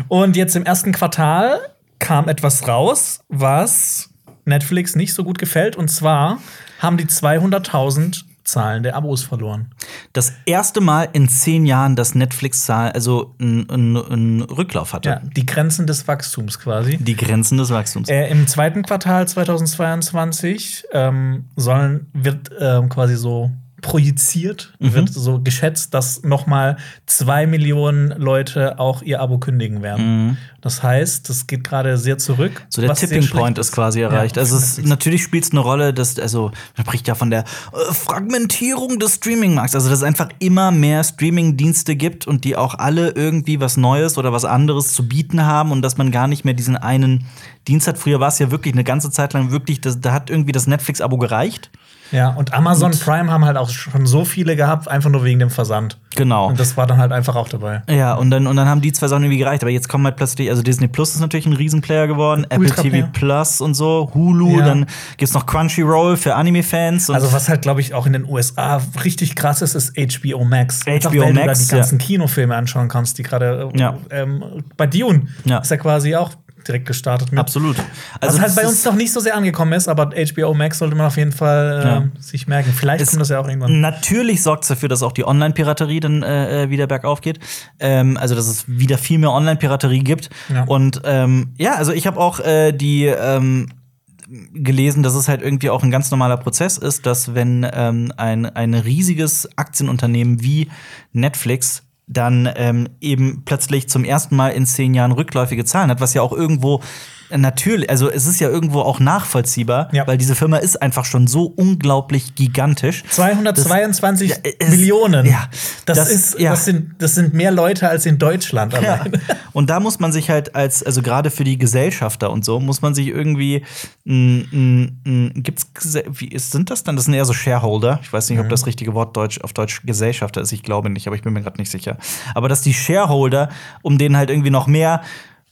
Und jetzt im ersten Quartal kam etwas raus, was Netflix nicht so gut gefällt. Und zwar haben die 200.000 zahlende Abos verloren. Das erste Mal in zehn Jahren, dass Netflix Zahl, also einen Rücklauf hatte. Ja, die Grenzen des Wachstums quasi. Die Grenzen des Wachstums. Äh, Im zweiten Quartal 2022 ähm, sollen, wird ähm, quasi so projiziert, Mhm. wird so geschätzt, dass noch mal zwei Millionen Leute auch ihr Abo kündigen werden. Das heißt, das geht gerade sehr zurück. Mhm. So der Tipping Point ist quasi erreicht. Ja, also es, natürlich spielt es eine Rolle, dass also man spricht ja von der äh, Fragmentierung des Streamingmarkts, also dass es einfach immer mehr Streamingdienste gibt und die auch alle irgendwie was Neues oder was anderes zu bieten haben und dass man gar nicht mehr diesen einen Dienst hat. Früher war es ja wirklich eine ganze Zeit lang wirklich, das, da hat irgendwie das Netflix-Abo gereicht. Ja, und Amazon Prime haben halt auch schon so viele gehabt, einfach nur wegen dem Versand. Genau. Und das war dann halt einfach auch dabei. Ja, und dann, und dann haben die zwei Sachen irgendwie gereicht. Aber jetzt kommen halt plötzlich, also Disney Plus ist natürlich ein Riesenplayer geworden, Apple. TV Plus und so, Hulu, Ja. dann gibt's noch Crunchyroll für Anime-Fans. und- Also was halt, glaube ich, auch in den USA richtig krass ist, ist HBO Max. Einfach, HBO weil du da Max, die ganzen Kinofilme anschauen kannst, die gerade Ja. ähm, bei Dune Ja. ist ja quasi auch direkt gestartet mit. Absolut. Also was halt bei uns noch nicht so sehr angekommen ist, aber HBO Max sollte man auf jeden Fall äh, Ja. sich merken. Vielleicht Es- kommt das ja auch irgendwann. Natürlich sorgt es dafür, dass auch die Online-Piraterie dann äh, äh, wieder bergauf geht. Ähm, also, dass es wieder viel mehr Online-Piraterie gibt. Ja. Und ähm, ja, also ich habe auch äh, die ähm, gelesen, dass es halt irgendwie auch ein ganz normaler Prozess ist, dass wenn ähm, ein, ein riesiges Aktienunternehmen wie Netflix dann ähm, eben plötzlich zum ersten Mal in zehn Jahren rückläufige Zahlen hat, was ja auch irgendwo natürlich, also es ist ja irgendwo auch nachvollziehbar, Ja. weil diese Firma ist einfach schon so unglaublich gigantisch. 222 Ja, es- Millionen. ja, das, das- ist, ja. das, sind, das sind mehr Leute als in Deutschland. Ja. Und da muss man sich halt als, also gerade für die Gesellschafter und so, muss man sich irgendwie, m, m, m, gibt's, Gese- wie ist, sind das dann? Das sind eher so Shareholder. Ich weiß nicht, Mhm. ob das richtige Wort Deutsch, auf Deutsch Gesellschafter ist. Ich glaube nicht, aber ich bin mir gerade nicht sicher. Aber dass die Shareholder, um denen halt irgendwie noch mehr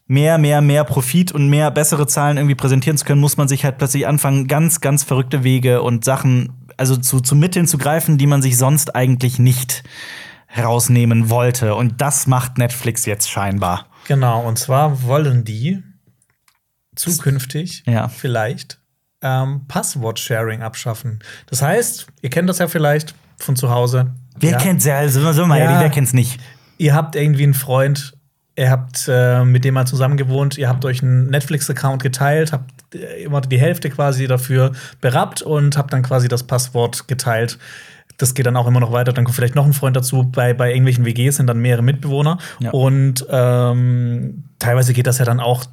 mehr, mehr, mehr Profit und mehr bessere Zahlen irgendwie präsentieren zu können, muss man sich halt plötzlich anfangen, ganz, ganz verrückte Wege und Sachen, also zu, zu Mitteln zu greifen, die man sich sonst eigentlich nicht herausnehmen wollte. Und das macht Netflix jetzt scheinbar. Genau, und zwar wollen die zukünftig Ja. vielleicht ähm, Passwort-Sharing abschaffen. Das heißt, ihr kennt das ja vielleicht von zu Hause. Wer ja. kennt's ja, also, wir mal Ja. ehrlich, wer kennt's nicht? Ihr habt irgendwie einen Freund, ihr habt äh, mit dem mal zusammen gewohnt, ihr habt euch einen Netflix-Account geteilt, habt äh, immer die Hälfte quasi dafür berappt und habt dann quasi das Passwort geteilt. Das geht dann auch immer noch weiter. Dann kommt vielleicht noch ein Freund dazu. Bei, bei irgendwelchen WGs sind dann mehrere Mitbewohner. Ja. Und ähm, teilweise geht das ja dann auch.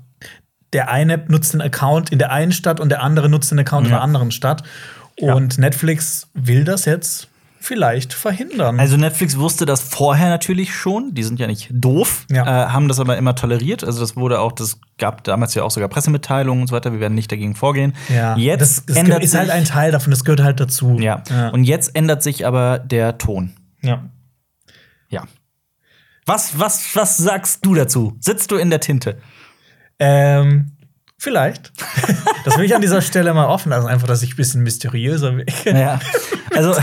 Der eine nutzt einen Account in der einen Stadt und der andere nutzt einen Account in Ja. der anderen Stadt. Ja. Und Netflix will das jetzt vielleicht verhindern. Also Netflix wusste das vorher natürlich schon, die sind ja nicht doof, Ja. äh, haben das aber immer toleriert. Also das wurde auch, das gab damals ja auch sogar Pressemitteilungen und so weiter, wir werden nicht dagegen vorgehen. ja, Jetzt das, das ändert ist halt ein Teil davon, das gehört halt dazu. Ja. ja. Und jetzt ändert sich aber der Ton. ja. Ja. Was, was, was sagst du dazu? Sitzt du in der Tinte? Ähm, vielleicht. das will ich an dieser Stelle mal offen lassen, einfach, dass ich ein bisschen mysteriöser wirke. Ja. Also,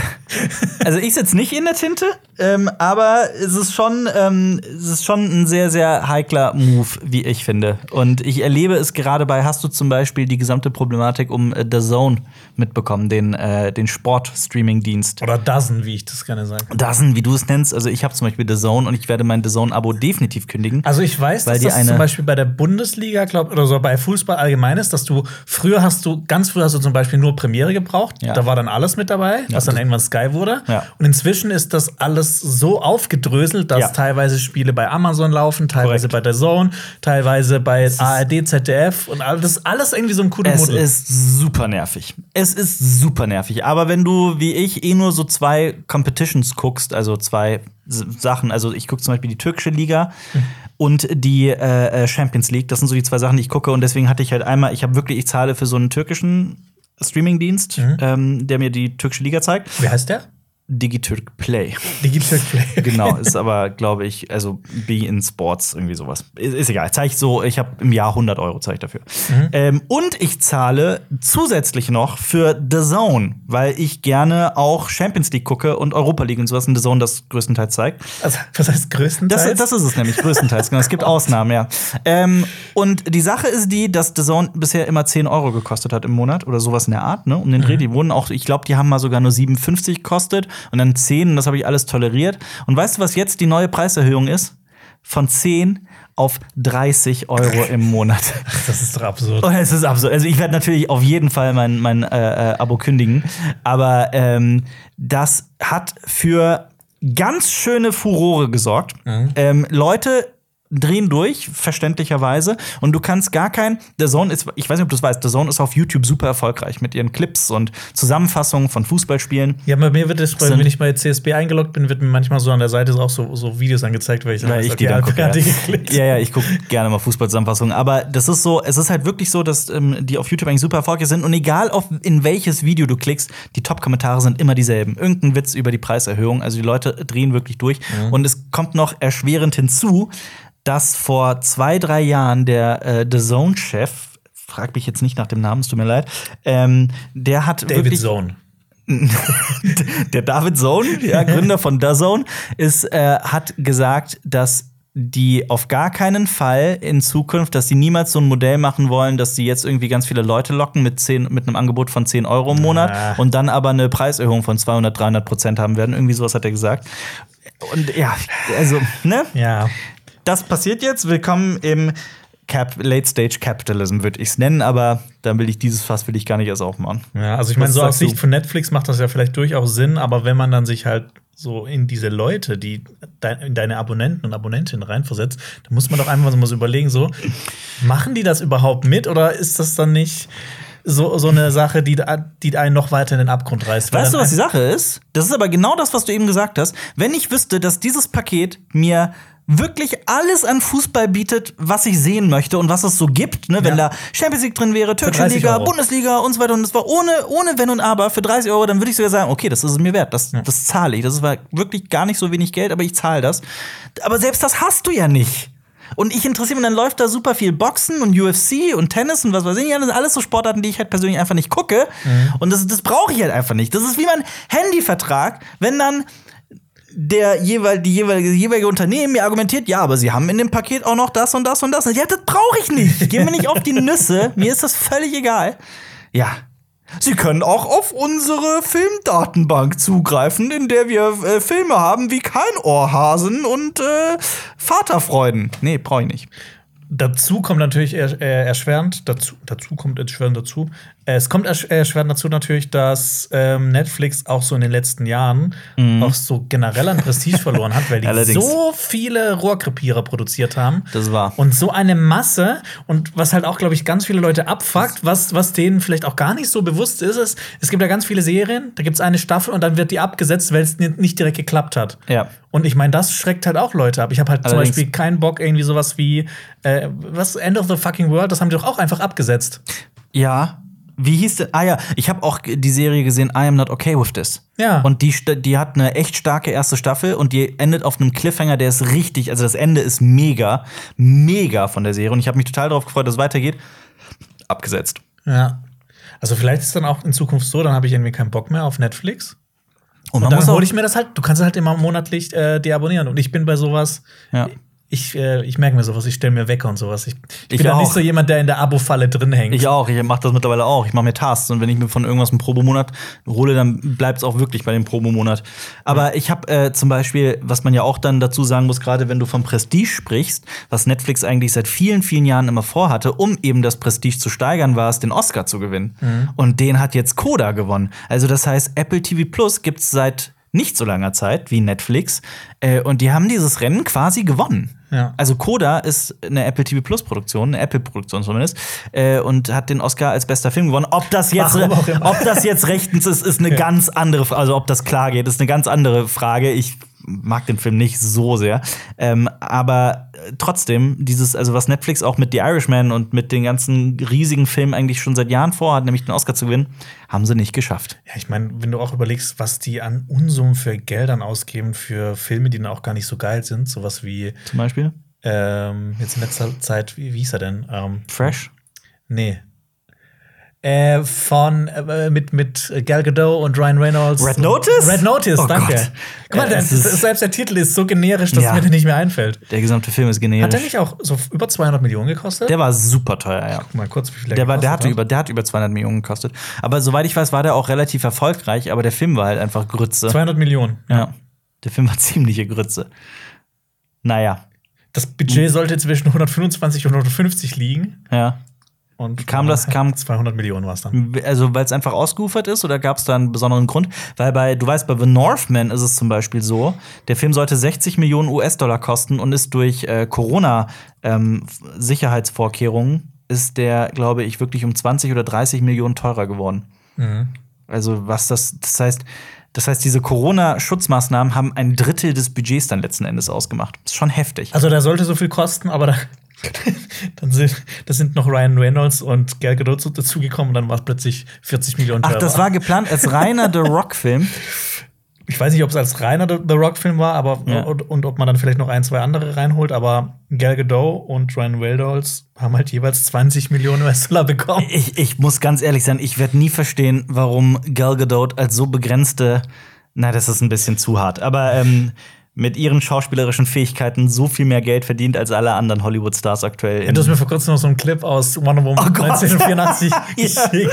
also ich sitze nicht in der Tinte, ähm, aber es ist schon, ähm, es ist schon ein sehr, sehr heikler Move, wie ich finde. Und ich erlebe es gerade bei, hast du zum Beispiel die gesamte Problematik um äh, The Zone mitbekommen, den, äh, den Sport-Streaming-Dienst. Oder Dozen, wie ich das gerne sage. Dozen, wie du es nennst. Also ich habe zum Beispiel The Zone und ich werde mein The Zone-Abo definitiv kündigen. Also ich weiß, dass das zum Beispiel bei der Bundesliga, glaub, oder so bei Fußball allgemein ist, dass du früher hast du, ganz früher hast du zum Beispiel nur Premiere gebraucht. Ja. Da war dann alles mit dabei, was dann irgendwann Sky wurde. Ja. Und inzwischen ist das alles so aufgedröselt, dass Ja. teilweise Spiele bei Amazon laufen, teilweise bei der Zone, teilweise bei ARD, ZDF und all- das ist alles irgendwie so ein cooler Es Modell. ist super nervig. Es ist super nervig. Aber wenn du, wie ich, eh nur so zwei Competitions guckst, also zwei Sachen, also ich gucke zum Beispiel die türkische Liga und die äh, äh, Champions League, das sind so die zwei Sachen, die ich gucke. Und deswegen hatte ich halt einmal, ich habe wirklich, ich zahle für so einen türkischen Streamingdienst, ähm, der mir die türkische Liga zeigt. Wie heißt der? Digitürk Play. Digital Play. Genau, ist aber, glaube ich, also Be in Sports, irgendwie sowas. Ist, ist egal. Zeige ich so, ich habe im Jahr 100 Euro zahle ich dafür. Ähm, und ich zahle zusätzlich noch für The Zone, weil ich gerne auch Champions League gucke und Europa League und sowas in The Zone das größtenteils zeigt. Also, was heißt Das, größtenteils? das ist es nämlich, größtenteils. Genau. Es gibt Ausnahmen, ja. Ähm, und die Sache ist die, dass The Zone bisher immer 10 Euro gekostet hat im Monat oder sowas in der Art, ne? Um den Dreh. Die wurden auch, ich glaube, die haben mal sogar nur 57 gekostet und dann 10 und das habe ich alles toleriert. Und weißt du, was jetzt die neue Preiserhöhung ist? Von 10 auf 30 Euro im Monat. das ist doch absurd. Oh, es ist absurd. Also ich werde natürlich auf jeden Fall mein, mein äh, äh, Abo kündigen. Aber ähm, das hat für ganz schöne Furore gesorgt. Ähm, Leute drehen durch, verständlicherweise. Und du kannst gar kein. The Zone ist, ich weiß nicht, ob du es weißt, The Zone ist auf YouTube super erfolgreich mit ihren Clips und Zusammenfassungen von Fußballspielen. Ja, bei mir wird es, wenn ich bei CSB eingeloggt bin, wird mir manchmal so an der Seite auch so, so Videos angezeigt, weil ich weiß, ich die dann gucke. Ja. ja, ja, ich gucke gerne mal Fußballzusammenfassungen. Aber das ist so, es ist halt wirklich so, dass ähm, die auf YouTube eigentlich super erfolgreich sind. Und egal, auf, in welches Video du klickst, die Top-Kommentare sind immer dieselben. Irgendein Witz über die Preiserhöhung. Also die Leute drehen wirklich durch. Und es kommt noch erschwerend hinzu, dass vor zwei, drei Jahren der äh, The Zone-Chef, frag mich jetzt nicht nach dem Namen, es tut mir leid, ähm, der hat David wirklich Zone. der David Zone, ja, Gründer von DAZN, ist, äh, hat gesagt, dass die auf gar keinen Fall in Zukunft, dass sie niemals so ein Modell machen wollen, dass sie jetzt irgendwie ganz viele Leute locken mit, 10, mit einem Angebot von 10 Euro im Monat Ah. und dann aber eine Preiserhöhung von 200, 300 Prozent haben werden. Irgendwie sowas hat er gesagt. Und ja, also, ne? Ja. Das passiert jetzt. Willkommen im Cap Late Stage Capitalism, würde ich es nennen, aber dann will ich dieses Fass will ich gar nicht erst aufmachen. Ja, also ich meine, so aus sagst du? Sicht von Netflix macht das ja vielleicht durchaus Sinn, aber wenn man dann sich halt so in diese Leute, die de in deine Abonnenten und Abonnentinnen reinversetzt, dann muss man doch einfach mal so überlegen, so, machen die das überhaupt mit oder ist das dann nicht so, so eine Sache, die, die einen noch weiter in den Abgrund reißt? Weißt du, was die Sache ist? Das ist aber genau das, was du eben gesagt hast. Wenn ich wüsste, dass dieses Paket mir wirklich alles an Fußball bietet, was ich sehen möchte und was es so gibt, ne? wenn Ja. da Champions League drin wäre, türkische 30 Liga, Euro. Bundesliga und so weiter und das war ohne, ohne Wenn und Aber für 30 Euro, dann würde ich sogar sagen, okay, das ist es mir wert, das, das zahle ich. Das ist wirklich gar nicht so wenig Geld, aber ich zahle das. Aber selbst das hast du ja nicht. Und ich interessiere mich, dann läuft da super viel Boxen und UFC und Tennis und was weiß ich. Ja, das sind alles so Sportarten, die ich halt persönlich einfach nicht gucke. Und das, das brauche ich halt einfach nicht. Das ist wie mein Handyvertrag, wenn dann der jeweil, die jeweilige, jeweilige Unternehmen mir argumentiert, ja, aber sie haben in dem Paket auch noch das und das und das. Ja, das brauche ich nicht. Geh mir nicht auf die Nüsse. Mir ist das völlig egal. Ja. Sie können auch auf unsere Filmdatenbank zugreifen, in der wir äh, Filme haben wie Kein Ohrhasen und äh, Vaterfreuden. Nee, brauche ich nicht. Dazu kommt natürlich er, er, erschwerend, dazu, dazu kommt erschwerend dazu. Es kommt ersch erschwerend dazu natürlich, dass ähm, Netflix auch so in den letzten Jahren auch so generell an Prestige verloren hat, weil die Mhm. Allerdings. so viele Rohrkrepierer produziert haben. Das war. Und so eine Masse und was halt auch, glaube ich, ganz viele Leute abfuckt, was, was denen vielleicht auch gar nicht so bewusst ist, ist, es gibt ja ganz viele Serien, da gibt es eine Staffel und dann wird die abgesetzt, weil es ni- nicht direkt geklappt hat. Ja. Und ich meine, das schreckt halt auch Leute ab. Ich habe halt Allerdings. zum Beispiel keinen Bock, irgendwie sowas wie, äh, was, End of the fucking World, das haben die doch auch einfach abgesetzt. Ja. Wie hieß denn? Ah ja, ich habe auch die Serie gesehen, I Am Not Okay With This. Ja. Und die, die hat eine echt starke erste Staffel und die endet auf einem Cliffhanger, der ist richtig, also das Ende ist mega, mega von der Serie. Und ich habe mich total darauf gefreut, dass es weitergeht. Abgesetzt. Ja. Also vielleicht ist dann auch in Zukunft so, dann habe ich irgendwie keinen Bock mehr auf Netflix. Und Und, dann hole ich mir das halt, du kannst halt immer monatlich äh, deabonnieren. Und ich bin bei sowas, Ja. Ich, äh, ich merke mir sowas, ich stelle mir Wecker und sowas. Ich, ich bin Ich ja auch. nicht so jemand, der in der Abo-Falle drin hängt. Ich auch, ich mache das mittlerweile auch. Ich mache mir Tasks und wenn ich mir von irgendwas einen Probemonat hole, dann bleibt es auch wirklich bei dem Probemonat. Aber ich habe äh, zum Beispiel, was man ja auch dann dazu sagen muss, gerade wenn du vom Prestige sprichst, was Netflix eigentlich seit vielen, vielen Jahren immer vorhatte, um eben das Prestige zu steigern, war es, den Oscar zu gewinnen. Und den hat jetzt Coda gewonnen. Also das heißt, Apple TV Plus gibt es seit nicht so langer Zeit wie Netflix. Äh, und die haben dieses Rennen quasi gewonnen. Ja. Also Coda ist eine Apple TV Plus Produktion, eine Apple Produktion zumindest, äh, und hat den Oscar als bester Film gewonnen. Ob das jetzt, ob das jetzt rechtens ist, ist eine ganz andere, Frage. also ob das klar geht, ist eine ganz andere Frage. Ich mag den Film nicht so sehr, ähm, aber äh, trotzdem dieses, also was Netflix auch mit The Irishman und mit den ganzen riesigen Filmen eigentlich schon seit Jahren vorhat, nämlich den Oscar zu gewinnen, haben sie nicht geschafft. Ja, ich meine, wenn du auch überlegst, was die an Unsummen für Geldern ausgeben für Filme, die dann auch gar nicht so geil sind, sowas wie Zum Beispiel ähm, jetzt in letzter Zeit, wie, wie hieß er denn? Ähm, Fresh. nee. Äh, von äh, mit, mit Gal Gadot und Ryan Reynolds. Red Notice? Red Notice, Oh danke. Gott. Guck mal, Äh, der, es ist- selbst der Titel ist so generisch, dass Ja. mir der nicht mehr einfällt. Der gesamte Film ist generisch. Hat der nicht auch so über 200 Millionen gekostet? der war super teuer, ja. Guck mal kurz, wie viel Der, war, der, hatte gekostet über, der hat über 200 Millionen gekostet. Aber soweit ich weiß, war der auch relativ erfolgreich, aber der Film war halt einfach Grütze. 200 Millionen. Ja. Der Film war ziemliche Grütze. Naja, Das Budget sollte zwischen 125 und 150 liegen. ja. Und Kam das- kam- 200 Millionen war es dann. Also, weil es einfach ausgeufert ist oder gab es da einen besonderen Grund? Weil bei, du weißt, bei The Northman ist es zum Beispiel so, der Film sollte 60 Millionen US-Dollar kosten und ist durch äh, Corona-Sicherheitsvorkehrungen ist der, glaube ich, wirklich um 20 oder 30 Millionen teurer geworden. Mhm. Also, was das, das heißt, das heißt, diese Corona-Schutzmaßnahmen haben ein Drittel des Budgets dann letzten Endes ausgemacht. Das ist schon heftig. Also der sollte so viel kosten, aber da, dann sind, da sind noch Ryan Reynolds und Gal Gadot zu- dazugekommen und dann war es plötzlich 40 Millionen Ach, teurer. das war geplant als reiner The Rock-Film. ich weiß nicht, ob es als reiner The The Rock-Film war, aber Ja. und, und ob man dann vielleicht noch ein, zwei andere reinholt, aber Gal Gadot und Ryan Reynolds haben halt jeweils 20 Millionen US-Dollar bekommen. Ich, ich muss ganz ehrlich sein, ich werde nie verstehen, warum Gal Gadot als so begrenzte, na, das ist ein bisschen zu hart, aber ähm, mit ihren schauspielerischen Fähigkeiten so viel mehr Geld verdient als alle anderen Hollywood-Stars aktuell. Ja, du hast mir vor kurzem noch so einen Clip aus Wonder Woman Oh Gott. 1984 Ja. geschickt.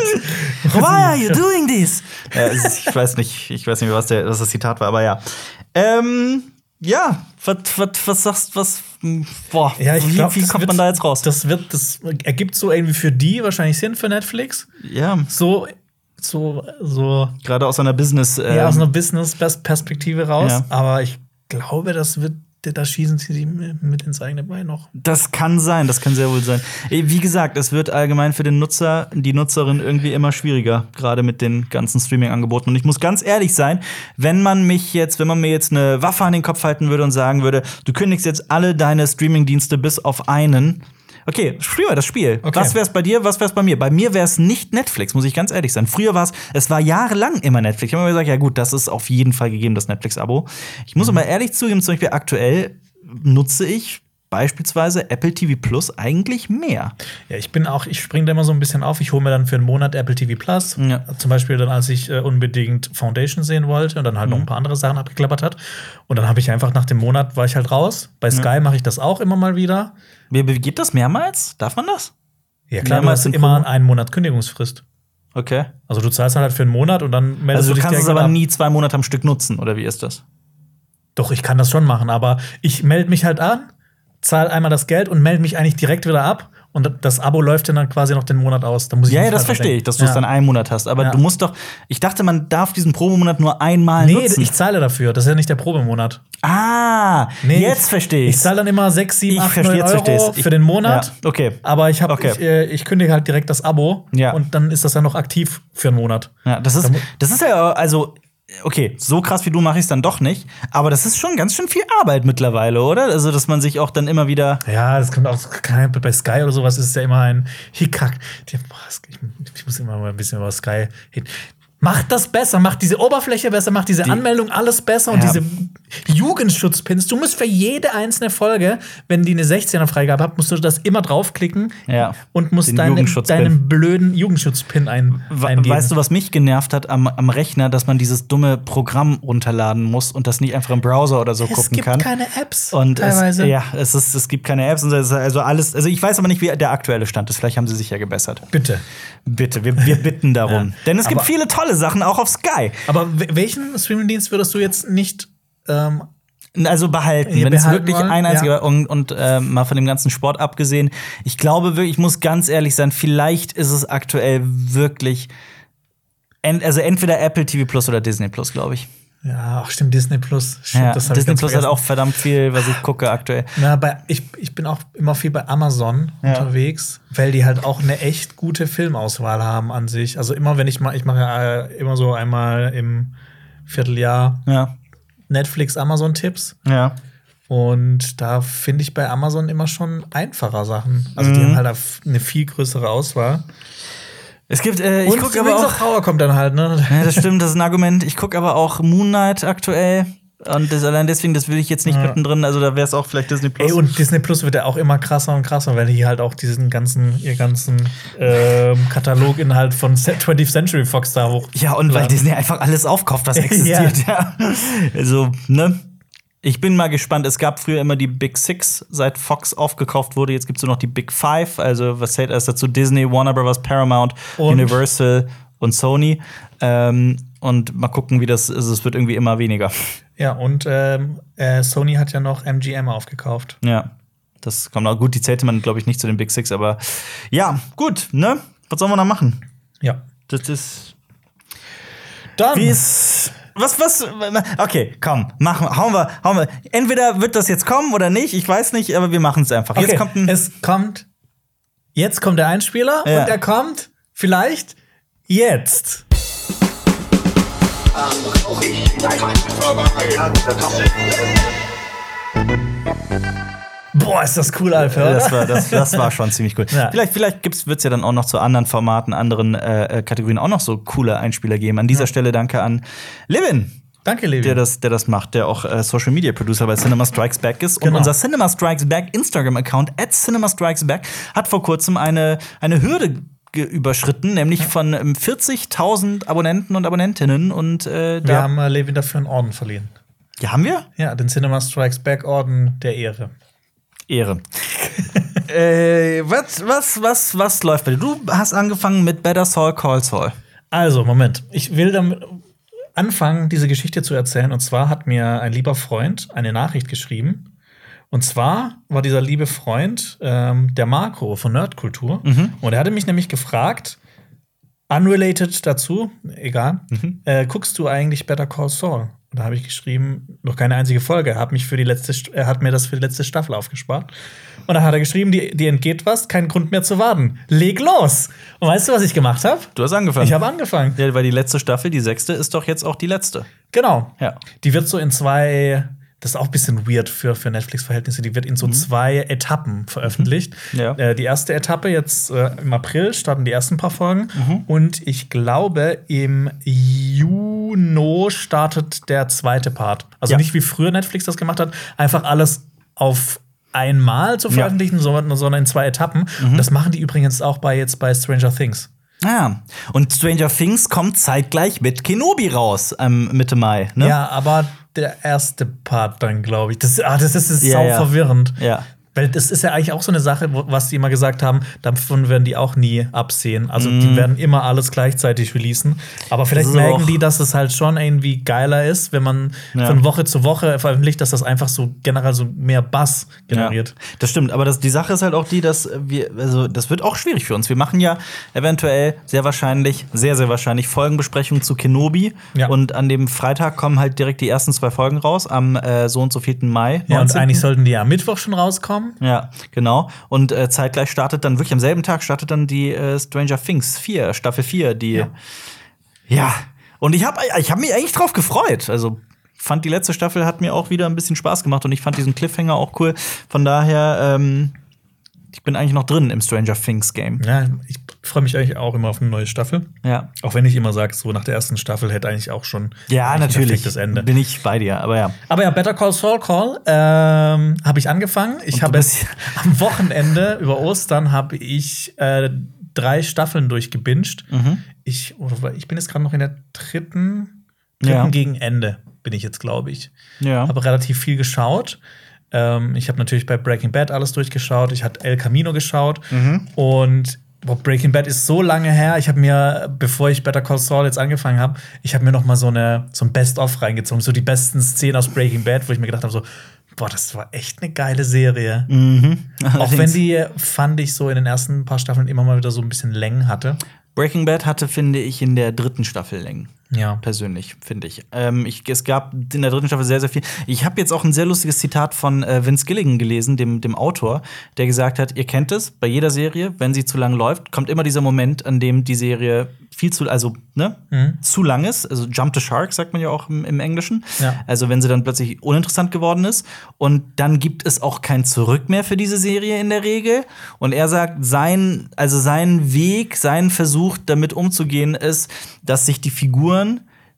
Why are you doing this? ja, ist, ich weiß nicht, ich weiß nicht, was, der, was das Zitat war, aber ja. Ähm, ja, was, was, was sagst was? Boah, Ja, ich wie, glaub, wie das kommt wird- man da jetzt raus? Das wird, das ergibt so irgendwie für die wahrscheinlich Sinn für Netflix. ja, So, so, so gerade aus einer Business. ähm, aus einer Business-Perspektive raus. Ja. Aber ich glaube, das wird, da schießen sie mit ins eigene Bein noch. Das kann sein, das kann sehr wohl sein. Wie gesagt, es wird allgemein für den Nutzer, die Nutzerin irgendwie immer schwieriger, gerade mit den ganzen Streaming-Angeboten. Und ich muss ganz ehrlich sein, wenn man mich jetzt, wenn man mir jetzt eine Waffe an den Kopf halten würde und sagen würde, du kündigst jetzt alle deine Streaming-Dienste bis auf einen. Okay, spiel mal das Spiel. Okay. Was wär's bei dir, was wär's bei mir? Bei mir wär's nicht Netflix, muss ich ganz ehrlich sein. Früher war's, es war jahrelang immer Netflix. Ich habe immer gesagt, ja gut, das ist auf jeden Fall gegeben, das Netflix-Abo. Ich muss aber ehrlich zugeben, zum Beispiel aktuell nutze ich beispielsweise Apple TV Plus eigentlich mehr. Ja, ich bin auch, ich springe da immer so ein bisschen auf. Ich hole mir dann für einen Monat Apple TV Plus. Ja. Zum Beispiel dann, als ich äh, unbedingt Foundation sehen wollte und dann halt noch Mhm. ein paar andere Sachen abgeklappert hat. Und dann habe ich einfach nach dem Monat war ich halt raus. Bei Sky mache ich das auch immer mal wieder. Wie- wie- Geht das mehrmals? Darf man das? Ja, klar, du Mehrmals hast im immer einen Monat Kündigungsfrist. Okay. Also du zahlst halt für einen Monat und dann meldest Also du dich kannst es aber ab. nie zwei Monate am Stück nutzen, oder wie ist das? Doch, ich kann das schon machen, aber ich melde mich halt an, zahle einmal das Geld und melde mich eigentlich direkt wieder ab. Und das Abo läuft dann quasi noch den Monat aus. Da muss ich Ja, ja, das verstehe ich, dass du es Ja. dann einen Monat hast. Aber Ja. du musst doch, ich dachte, man darf diesen Probemonat nur einmal Nee, nutzen. ich zahle dafür. Das ist ja nicht der Probemonat. ah, Nee, jetzt verstehe Ich ich. zahle dann immer 6, 7, Ich 8, verstehe, 9 jetzt Euro versteh's. Ich- für den Monat. Ja, okay. Aber ich, hab, Okay. ich, äh, ich kündige halt direkt das Abo Ja. und dann ist das ja noch aktiv für einen Monat. Ja, das ist, das ist ja, also, okay, so krass wie du mache ich es dann doch nicht. Aber das ist schon ganz schön viel Arbeit mittlerweile, oder? Also, dass man sich auch dann immer wieder. Ja, das kommt auch bei Sky oder sowas ist es ja immer ein Hickhack. Ich muss immer mal ein bisschen über Sky hin. Macht das besser, macht diese Oberfläche besser, macht diese Die- Anmeldung alles besser und Ja. diese Jugendschutzpins. Du musst für jede einzelne Folge, wenn die eine 16er Freigabe hat, musst du das immer draufklicken Ja. und musst Den deine, Jugendschutzpin. deinen blöden Jugendschutzpin ein, eingeben. Weißt du, was mich genervt hat am, am Rechner, dass man dieses dumme Programm runterladen muss und das nicht einfach im Browser oder so es gucken gibt kann? keine Apps Und teilweise. Es, ja, es, ist, es gibt keine Apps und es ist also alles. Also ich weiß aber nicht, wie der aktuelle Stand ist. Vielleicht haben sie sich ja gebessert. Bitte. Bitte, wir, wir bitten darum. Denn es gibt Aber- viele tolle Sachen auch auf Sky. Aber welchen Streamingdienst würdest du jetzt nicht ähm, Also behalten, wenn es wirklich wollen, ein einziger ja. und, und äh, mal von dem ganzen Sport abgesehen. Ich glaube wirklich, ich muss ganz ehrlich sein, vielleicht ist es aktuell wirklich ent, also entweder Apple TV Plus oder Disney Plus, glaube ich. Ja, ach stimmt, Disney Plus. Stimmt, Ja, Disney Plus hat vergessen. auch verdammt viel, was ich gucke aktuell. Na, bei, ich, ich bin auch immer viel bei Amazon Ja. unterwegs, weil die halt auch eine echt gute Filmauswahl haben an sich. Also immer, wenn ich mal, ich mache ja äh, immer so einmal im Vierteljahr Ja, Netflix, Amazon-Tipps. ja. Und da finde ich bei Amazon immer schon einfacher Sachen. Also die Mhm. haben halt eine viel größere Auswahl. Es gibt, äh, ich gucke Rings aber of auch. Power kommt dann halt, ne? Ja, das stimmt, das ist ein Argument. Ich gucke aber auch Moon Knight aktuell. Und das, allein deswegen, das will ich jetzt nicht Ja. mittendrin. Also da wäre es auch vielleicht Disney Plus. Ey, und Disney Plus wird ja auch immer krasser und krasser, weil die halt auch diesen ganzen, ihr ganzen ähm, Kataloginhalt von 20th Century Fox da hoch. Ja, und weil Ja. Disney einfach alles aufkauft, was existiert. ja. Also, ne? Ich bin mal gespannt. Es gab früher immer die Big Six, seit Fox aufgekauft wurde. Jetzt gibt es nur noch die Big Five. Also, was zählt erst dazu? Disney, Warner Bros., Paramount, Und? Universal und Sony. Ähm, und mal gucken, wie das ist. Es wird irgendwie immer weniger. Ja, und ähm, äh, Sony hat ja noch MGM aufgekauft. Ja. Das kommt auch gut. Die zählte man, glaube ich, nicht zu den Big Six. Aber ja, gut, ne? Was sollen wir da machen? Ja. Das ist. Dann. Wie ist. Was, was? Okay, komm, machen wir, hauen wir, hauen wir. Entweder wird das jetzt kommen oder nicht, ich weiß nicht, aber wir machen es einfach. okay, Jetzt kommt ein. es kommt. Jetzt kommt der Einspieler Ja. und er kommt vielleicht jetzt. Boah, ist das cool, Alter. oder? das war, das, das war schon ziemlich cool. Ja. Vielleicht, vielleicht wird es ja dann auch noch zu anderen Formaten, anderen äh, äh, Kategorien auch noch so coole Einspieler geben. An dieser Stelle danke an Levin, Danke, Levi. der das, der das macht, der auch äh, Social Media Producer bei Cinema Strikes Back ist. Und Genau. unser Cinema Strikes Back Instagram-Account at Cinema Strikes Back hat vor kurzem eine, eine Hürde überschritten, nämlich von ähm, 40.000 Abonnenten und Abonnentinnen. Und äh, Wir haben äh, Levi dafür einen Orden verliehen. ja, haben wir? Ja, den Cinema Strikes Back Orden der Ehre. Ehre. äh, was, was, was, was läuft bei dir? Du hast angefangen mit Better Saul Call Saul. Also, Moment. Ich will damit anfangen, diese Geschichte zu erzählen. Und zwar hat mir ein lieber Freund eine Nachricht geschrieben. Und zwar war dieser liebe Freund ähm, der Marco von Nerdkultur. Und er hatte mich nämlich gefragt, unrelated dazu, egal, äh, guckst du eigentlich Better Call Saul? Und da habe ich geschrieben, noch keine einzige Folge. Er hat, mich für die letzte, er hat mir das für die letzte Staffel aufgespart. Und dann hat er geschrieben, die, die entgeht was, kein Grund mehr zu warten. Leg los! Und weißt du, was ich gemacht habe? Du hast angefangen. Ich habe angefangen. ja, weil die letzte Staffel, die sechste, ist doch jetzt auch die letzte. Genau. Ja. Die wird so in zwei, das ist auch ein bisschen weird für, für Netflix-Verhältnisse, die wird in so zwei Etappen veröffentlicht. Mhm. Ja. Äh, die erste Etappe jetzt äh, im April starten die ersten paar Folgen. Mhm. Und ich glaube, im Juni startet der zweite Part. Also Ja. nicht wie früher Netflix das gemacht hat, einfach alles auf einmal zu Ja. Mhm. veröffentlichen, sondern, sondern in zwei Etappen. Und das machen die übrigens auch bei jetzt bei Stranger Things. Ah, und Stranger Things kommt zeitgleich mit Kenobi raus, ähm, Mitte Mai. Ne? Ja, aber der erste Part dann, glaube ich. Das, ah, das ist, das ist Ja, sau ja. verwirrend. Ja. Weil das ist ja eigentlich auch so eine Sache, was die immer gesagt haben, davon werden die auch nie absehen. Also die werden immer alles gleichzeitig releasen. Aber vielleicht Mhm. Ist merken die, dass es halt schon irgendwie geiler ist, wenn man Ja. von Woche zu Woche veröffentlicht, dass das einfach so generell so mehr Bass generiert. Ja, das stimmt, aber das, die Sache ist halt auch die, dass wir, also das wird auch schwierig für uns. Wir machen ja eventuell sehr wahrscheinlich, sehr, sehr wahrscheinlich Folgenbesprechungen zu Kenobi. Ja. Und an dem Freitag kommen halt direkt die ersten zwei Folgen raus, am äh, so und so 4. Mai. Ja, und 19.. eigentlich sollten die ja am Mittwoch schon rauskommen. Ja, genau. Und äh, zeitgleich startet dann, wirklich am selben Tag startet dann die äh, Stranger Things 4, Staffel 4, die. Ja. Ja. Und ich habe ich hab mich eigentlich drauf gefreut. Also fand die letzte Staffel hat mir auch wieder ein bisschen Spaß gemacht und ich fand diesen Cliffhanger auch cool. Von daher, ähm, ich bin eigentlich noch drin im Stranger Things Game. Ja, ich, freue mich eigentlich auch immer auf eine neue Staffel. Ja. Auch wenn ich immer sage, so nach der ersten Staffel hätte eigentlich auch schon Ja, natürlich. perfektes Ende. Bin ich bei dir, aber ja. Aber ja, Better Call Saul Call ähm, habe ich angefangen. Ich habe es am Wochenende über Ostern habe ich äh, drei Staffeln durchgebinged. Mhm. Ich, oder ich bin jetzt gerade noch in der dritten, dritten Ja. gegen Ende bin ich jetzt, glaube ich. Ja. Habe relativ viel geschaut. Ähm, ich habe natürlich bei Breaking Bad alles durchgeschaut. Ich hatte El Camino geschaut. Mhm. Und boah, Breaking Bad ist so lange her. Ich habe mir, bevor ich Better Call Saul jetzt angefangen habe, ich habe mir noch mal so, eine, so ein Best-of reingezogen. So die besten Szenen aus Breaking Bad, wo ich mir gedacht habe, so, boah, das war echt eine geile Serie. Mhm. Auch wenn die, fand ich, so in den ersten paar Staffeln immer mal wieder so ein bisschen Längen hatte. Breaking Bad hatte, finde ich, in der dritten Staffel Längen. Ja. Persönlich, finde ich. Ähm, ich. Es gab in der dritten Staffel sehr, sehr viel. Ich habe jetzt auch ein sehr lustiges Zitat von äh, Vince Gilligan gelesen, dem, dem Autor, der gesagt hat: Ihr kennt es, bei jeder Serie, wenn sie zu lang läuft, kommt immer dieser Moment, an dem die Serie viel zu, also, ne, Mhm. zu lang ist. Also, Jump the Shark, sagt man ja auch im, im Englischen. Ja. Also, wenn sie dann plötzlich uninteressant geworden ist. Und dann gibt es auch kein Zurück mehr für diese Serie in der Regel. Und er sagt, sein, also sein Weg, sein Versuch, damit umzugehen, ist, dass sich die Figuren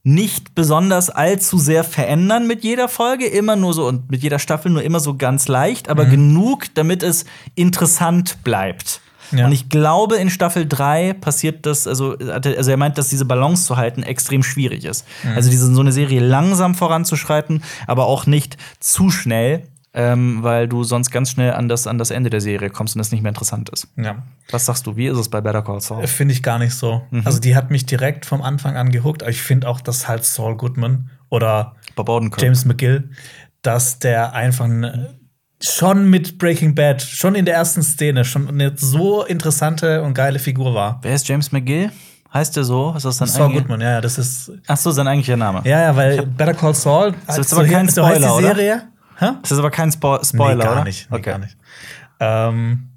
nicht besonders allzu sehr verändern mit jeder Folge, immer nur so und mit jeder Staffel nur immer so ganz leicht, aber genug, damit es interessant bleibt. Ja. Und ich glaube, in Staffel 3 passiert das, also, er- also er meint, dass diese Balance zu halten extrem schwierig ist. Also diese, so eine Serie langsam voranzuschreiten, aber auch nicht zu schnell, ähm, weil du sonst ganz schnell an das, an das Ende der Serie kommst und es nicht mehr interessant ist. Ja. Was sagst du, wie ist es bei Better Call Saul? Finde ich gar nicht so. Mhm. Also, die hat mich direkt vom Anfang an gehuckt. Aber ich finde auch, dass halt Saul Goodman oder. James McGill, dass der einfach ein, schon mit Breaking Bad, schon in der ersten Szene, schon eine so interessante und geile Figur war. Wer ist James McGill? Heißt der so? Ist das dann Saul Goodman, ja, ja, das ist. Ach so, sein eigentlicher Name. Ja, ja, weil Better Call Saul. ist jetzt so aber hier- kein so heißt Spoiler, die oder? Hä? Das ist aber kein Spo Spoiler, nee, gar oder? nicht. Nee, okay. gar nicht. Ähm,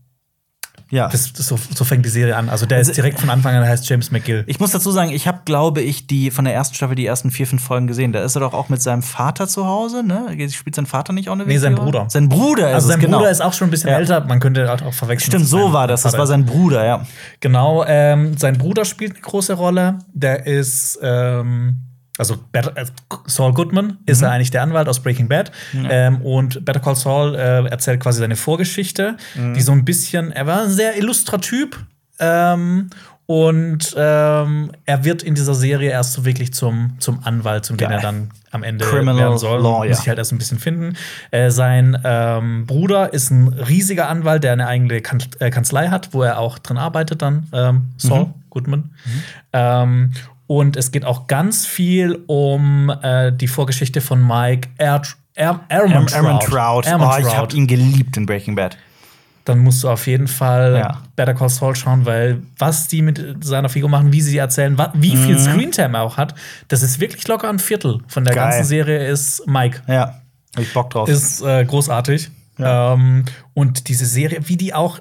Ja. das, das, so, so fängt die Serie an. Also der ist direkt von Anfang an, der heißt James McGill. Ich muss dazu sagen, ich habe, glaube ich, die von der ersten Staffel die ersten vier, fünf Folgen gesehen. Da ist er doch auch mit seinem Vater zu Hause, ne? Spielt sein Vater nicht auch eine Nee, sein? Bruder. Sein Bruder ist Also sein es, genau. Bruder ist auch schon ein bisschen Ja. älter. Man könnte halt auch verwechseln. Stimmt, so war das. Das Vater war ist. sein Bruder, ja. Genau, ähm, sein Bruder spielt eine große Rolle. Der ist, ähm, also äh, Saul Goodman ist er eigentlich der Anwalt aus Breaking Bad. Ähm, und Better Call Saul äh, erzählt quasi seine Vorgeschichte, die so ein bisschen, er war ein sehr illustrer Typ. Ähm, und ähm, er wird in dieser Serie erst so wirklich zum, zum Anwalt, zum den er dann am Ende Criminal werden soll. Lawyer. Muss ich halt erst ein bisschen finden. Äh, sein ähm, Bruder ist ein riesiger Anwalt, der eine eigene kan äh, Kanzlei hat, wo er auch drin arbeitet dann, ähm, Saul Mhm. Goodman. Ähm, und es geht auch ganz viel um äh, die Vorgeschichte von Mike er er Ehrmantraut. Ehrmantraut. Oh, ich habe ihn geliebt in Breaking Bad. Dann musst du auf jeden Fall Ja. Better Call Saul schauen, weil was die mit seiner Figur machen, wie sie erzählen, wa- wie viel Mhm. Screentime er auch hat, das ist wirklich locker ein Viertel von der Geil. ganzen Serie ist Mike. Ja. Hab ich Bock drauf. Ist äh, großartig. Ähm, und diese Serie, wie die auch.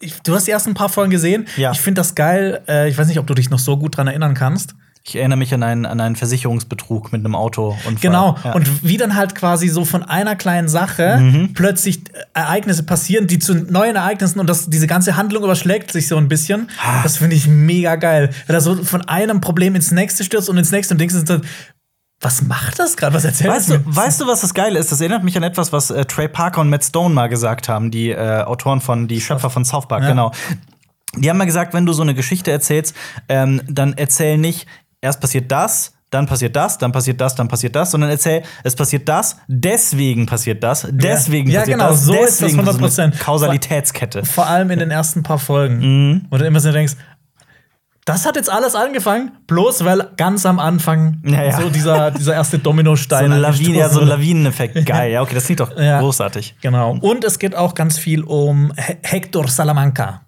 Ich, du hast die ersten paar Folgen gesehen. Ja. Ich finde das geil. Äh, ich weiß nicht, ob du dich noch so gut dran erinnern kannst. ich erinnere mich an einen, an einen Versicherungsbetrug mit einem Auto. Genau. Ja. Und wie dann halt quasi so von einer kleinen Sache Mhm. plötzlich Ereignisse passieren, die zu neuen Ereignissen und das, diese ganze Handlung überschlägt sich so ein bisschen. Das finde ich mega geil. Wenn er so von einem Problem ins nächste stürzt und ins nächste und denkst was macht das gerade? Was erzählt Weißt du, weißt du, was das Geile ist? Das erinnert mich an etwas, was äh, Trey Parker und Matt Stone mal gesagt haben, die äh, Autoren von, die Schöpfer von South Park, Ja. genau. Die haben mal gesagt, wenn du so eine Geschichte erzählst, ähm, dann erzähl nicht, erst passiert das, dann passiert das, dann passiert das, dann passiert das, sondern erzähl, es passiert das, deswegen passiert das, deswegen Ja, passiert genau, das, so ist das deswegen passiert 100%. Kausalitätskette. Vor allem in den ersten paar Folgen. Mhm. Wo du immer so denkst, das hat jetzt alles angefangen, bloß weil ganz am Anfang Ja, ja. so dieser, dieser erste So Dominostein. eine Lawine, ja, so ein Lawineneffekt. Geil, ja, okay, das klingt doch Ja. großartig. Genau. Und es geht auch ganz viel um He Hector Salamanca.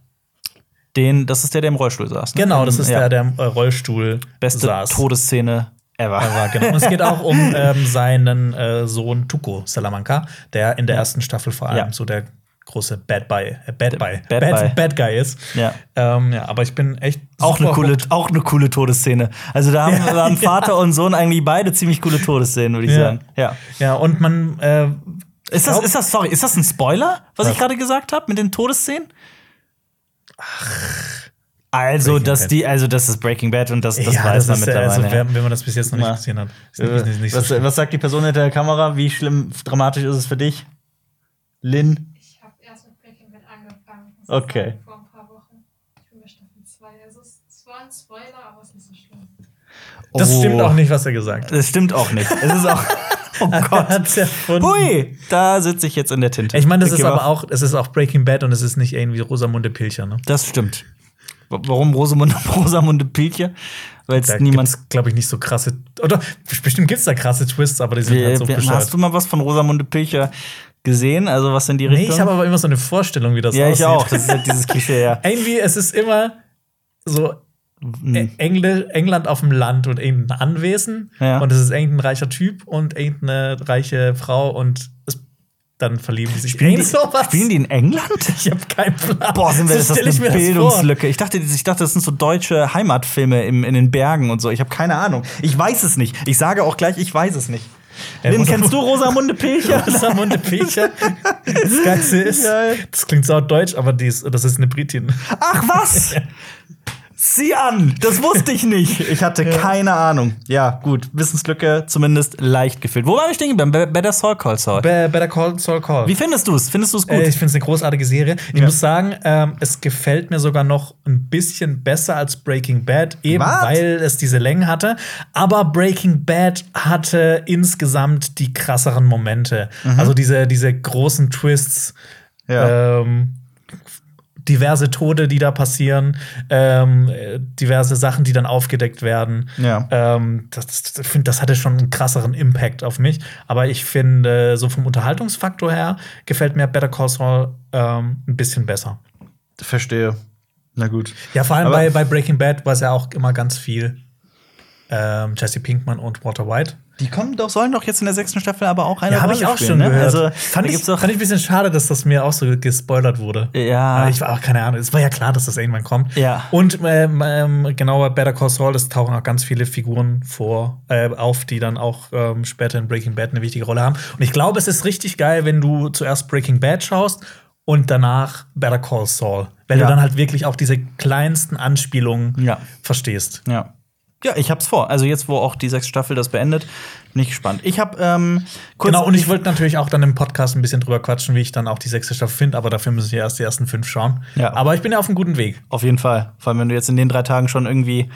Den, das ist der, der im Rollstuhl saß. Ne? Genau, das ist Ja. der, der im äh, Rollstuhl Beste saß. Todesszene ever. war, genau. Und es geht auch um ähm, seinen äh, Sohn Tuco Salamanca, der in der ersten Staffel vor allem Ja. so der große Bad Boy, äh, Bad Bad Bad. Bad Guy ist. Ja. Ähm, ja, aber ich bin echt Auch eine, coole, auch eine coole Todesszene. Also da haben, Ja, ja. Vater und Sohn eigentlich beide ziemlich coole Todesszenen, würde ich Ja. sagen. Ja. Ja, und man äh, Ist das, ist das, sorry, ist das ein Spoiler, was Was? ich gerade gesagt habe mit den Todesszenen? Also, Breaking dass Bad. die, also das ist Breaking Bad und das, das ja, weiß man ist, äh, mittlerweile. Also, ja. wenn, wenn man das bis jetzt noch nicht Ja. gesehen hat. Äh, nicht, nicht, so was, was sagt die Person hinter der Kamera? Wie schlimm, dramatisch ist es für dich? Lynn? Ich habe erst mit Breaking Bad angefangen. Das ist Okay. Vor ein paar Wochen. Ich bin bei Staffel 2. Also es, war ein Spoiler, aber es ist nicht so schlimm. Das Oh. stimmt auch nicht, was er gesagt hat. Das stimmt auch nicht. Es ist auch. Oh Gott. Erfunden. Hui, da sitze ich jetzt in der Tinte. Ich meine, das Ich ist aber auch, es ist auch Breaking Bad und es ist nicht irgendwie Rosamunde Pilcher, ne? Das stimmt. W- Warum Rosamunde, Rosamunde Pilche? Weil es niemand. glaube ich, nicht so krasse. Oder bestimmt gibt es da krasse Twists, aber die sind halt so bescheuert. hast du mal was von Rosamunde Pilcher gesehen? Also was in die Nee, Richtung? ich habe aber immer so eine Vorstellung, wie das ja, aussieht. ich auch. Das ist halt dieses Klischee, ja. Irgendwie, es ist immer so Hm. Engl England auf dem Land und irgendein Anwesen. Ja. Und es ist irgendein reicher Typ und irgendeine reiche Frau und es, dann verlieben die sich. Spielen die, sowas. spielen die in England? Ich habe keinen Plan. Boah, sind wir, das So ist stell ich eine das. Bildungslücke. Ich dachte, ich dachte, das sind so deutsche Heimatfilme im, in den Bergen und so. Ich habe keine Ahnung. Ich weiß es nicht. Ich sage auch gleich, ich weiß es nicht. Rosa- kennst du Rosamunde Pilcher? Rosamunde Pilcher. Das Geilste ist, das klingt sau deutsch, aber die ist, das ist eine Britin. Ach was! Sieh an! Das wusste ich nicht. Ich hatte keine Ahnung. Ja, gut. Wissenslücke zumindest leicht gefüllt. Wo war ich stehen geblieben? Be- Better Saul Call Saul. Be Better Call Saul Call. Wie findest du es? Findest du es gut? Äh, ich finde es eine großartige Serie. Ich Ja. muss sagen, ähm, es gefällt mir sogar noch ein bisschen besser als Breaking Bad, eben Was? weil es diese Längen hatte. Aber Breaking Bad hatte insgesamt die krasseren Momente. Also diese, diese großen Twists. Mhm. Ja. Ähm, diverse Tode, die da passieren, ähm, äh, diverse Sachen, die dann aufgedeckt werden. Ja. Ähm, das, das, das hatte schon einen krasseren Impact auf mich. Aber ich finde, so vom Unterhaltungsfaktor her gefällt mir Better Call Saul ähm, ein bisschen besser. Verstehe. Na gut. Ja, vor allem Aber- bei, bei Breaking Bad war es ja auch immer ganz viel ähm, Jesse Pinkman und Walter White. Die kommen doch, sollen doch jetzt in der sechsten Staffel aber auch eine Ja, habe Rolle ich auch spielen, schon ne? gehört. Also, fand, ich, fand ich ein bisschen schade, dass das mir auch so gespoilert wurde. Ja. Ich war auch keine Ahnung. Es war ja klar, dass das irgendwann kommt. Ja. Und ähm, ähm, genau bei Better Call Saul, es tauchen auch ganz viele Figuren vor, äh, auf, die dann auch ähm, später in Breaking Bad eine wichtige Rolle haben. Und ich glaube, es ist richtig geil, wenn du zuerst Breaking Bad schaust und danach Better Call Saul. Weil Ja. du dann halt wirklich auch diese kleinsten Anspielungen Ja. verstehst. Ja. Ja, ich hab's vor. Also jetzt, wo auch die sechste Staffel das beendet, bin ich gespannt. Ich hab ähm, kurz Genau, und ich wollte natürlich auch dann im Podcast ein bisschen drüber quatschen, wie ich dann auch die sechste Staffel finde, aber dafür müssen wir erst die ersten fünf schauen. Ja. Aber ich bin ja auf einem guten Weg. Auf jeden Fall. Vor allem, wenn du jetzt in den drei Tagen schon irgendwie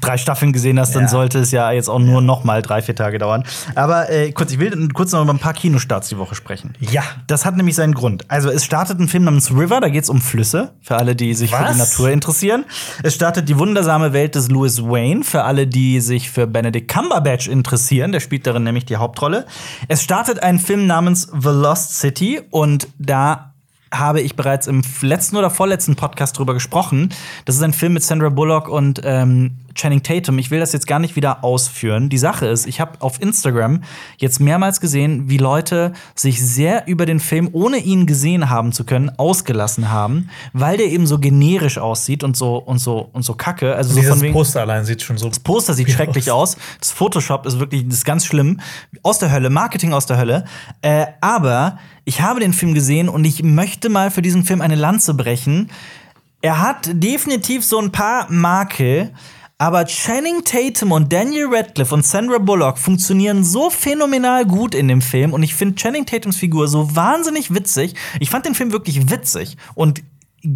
drei Staffeln gesehen hast, dann Ja. sollte es ja jetzt auch nur noch mal drei, vier Tage dauern. Aber äh, kurz, ich will kurz noch über ein paar Kinostarts die Woche sprechen. Ja. Das hat nämlich seinen Grund. Also es startet ein Film namens River, da geht es um Flüsse, für alle, die sich für Was? die Natur interessieren. Es startet die wundersame Welt des Louis Wayne, für alle, die sich für Benedict Cumberbatch interessieren. Der spielt darin nämlich die Hauptrolle. Es startet ein Film namens The Lost City und da habe ich bereits im letzten oder vorletzten Podcast drüber gesprochen. Das ist ein Film mit Sandra Bullock und ähm, Channing Tatum. Ich will das jetzt gar nicht wieder ausführen. Die Sache ist, ich habe auf Instagram jetzt mehrmals gesehen, wie Leute sich sehr über den Film, ohne ihn gesehen haben zu können, ausgelassen haben, weil der eben so generisch aussieht und so und so und so kacke. Also so von wegen Poster allein sieht schon so. das Poster sieht schrecklich aus. aus. Das Photoshop ist wirklich das ist ganz schlimm. Aus der Hölle, Marketing aus der Hölle. Äh, aber ich habe den Film gesehen und ich möchte mal für diesen Film eine Lanze brechen. Er hat definitiv so ein paar Makel. Aber Channing Tatum und Daniel Radcliffe und Sandra Bullock funktionieren so phänomenal gut in dem Film. Und ich finde Channing Tatums Figur so wahnsinnig witzig. Ich fand den Film wirklich witzig und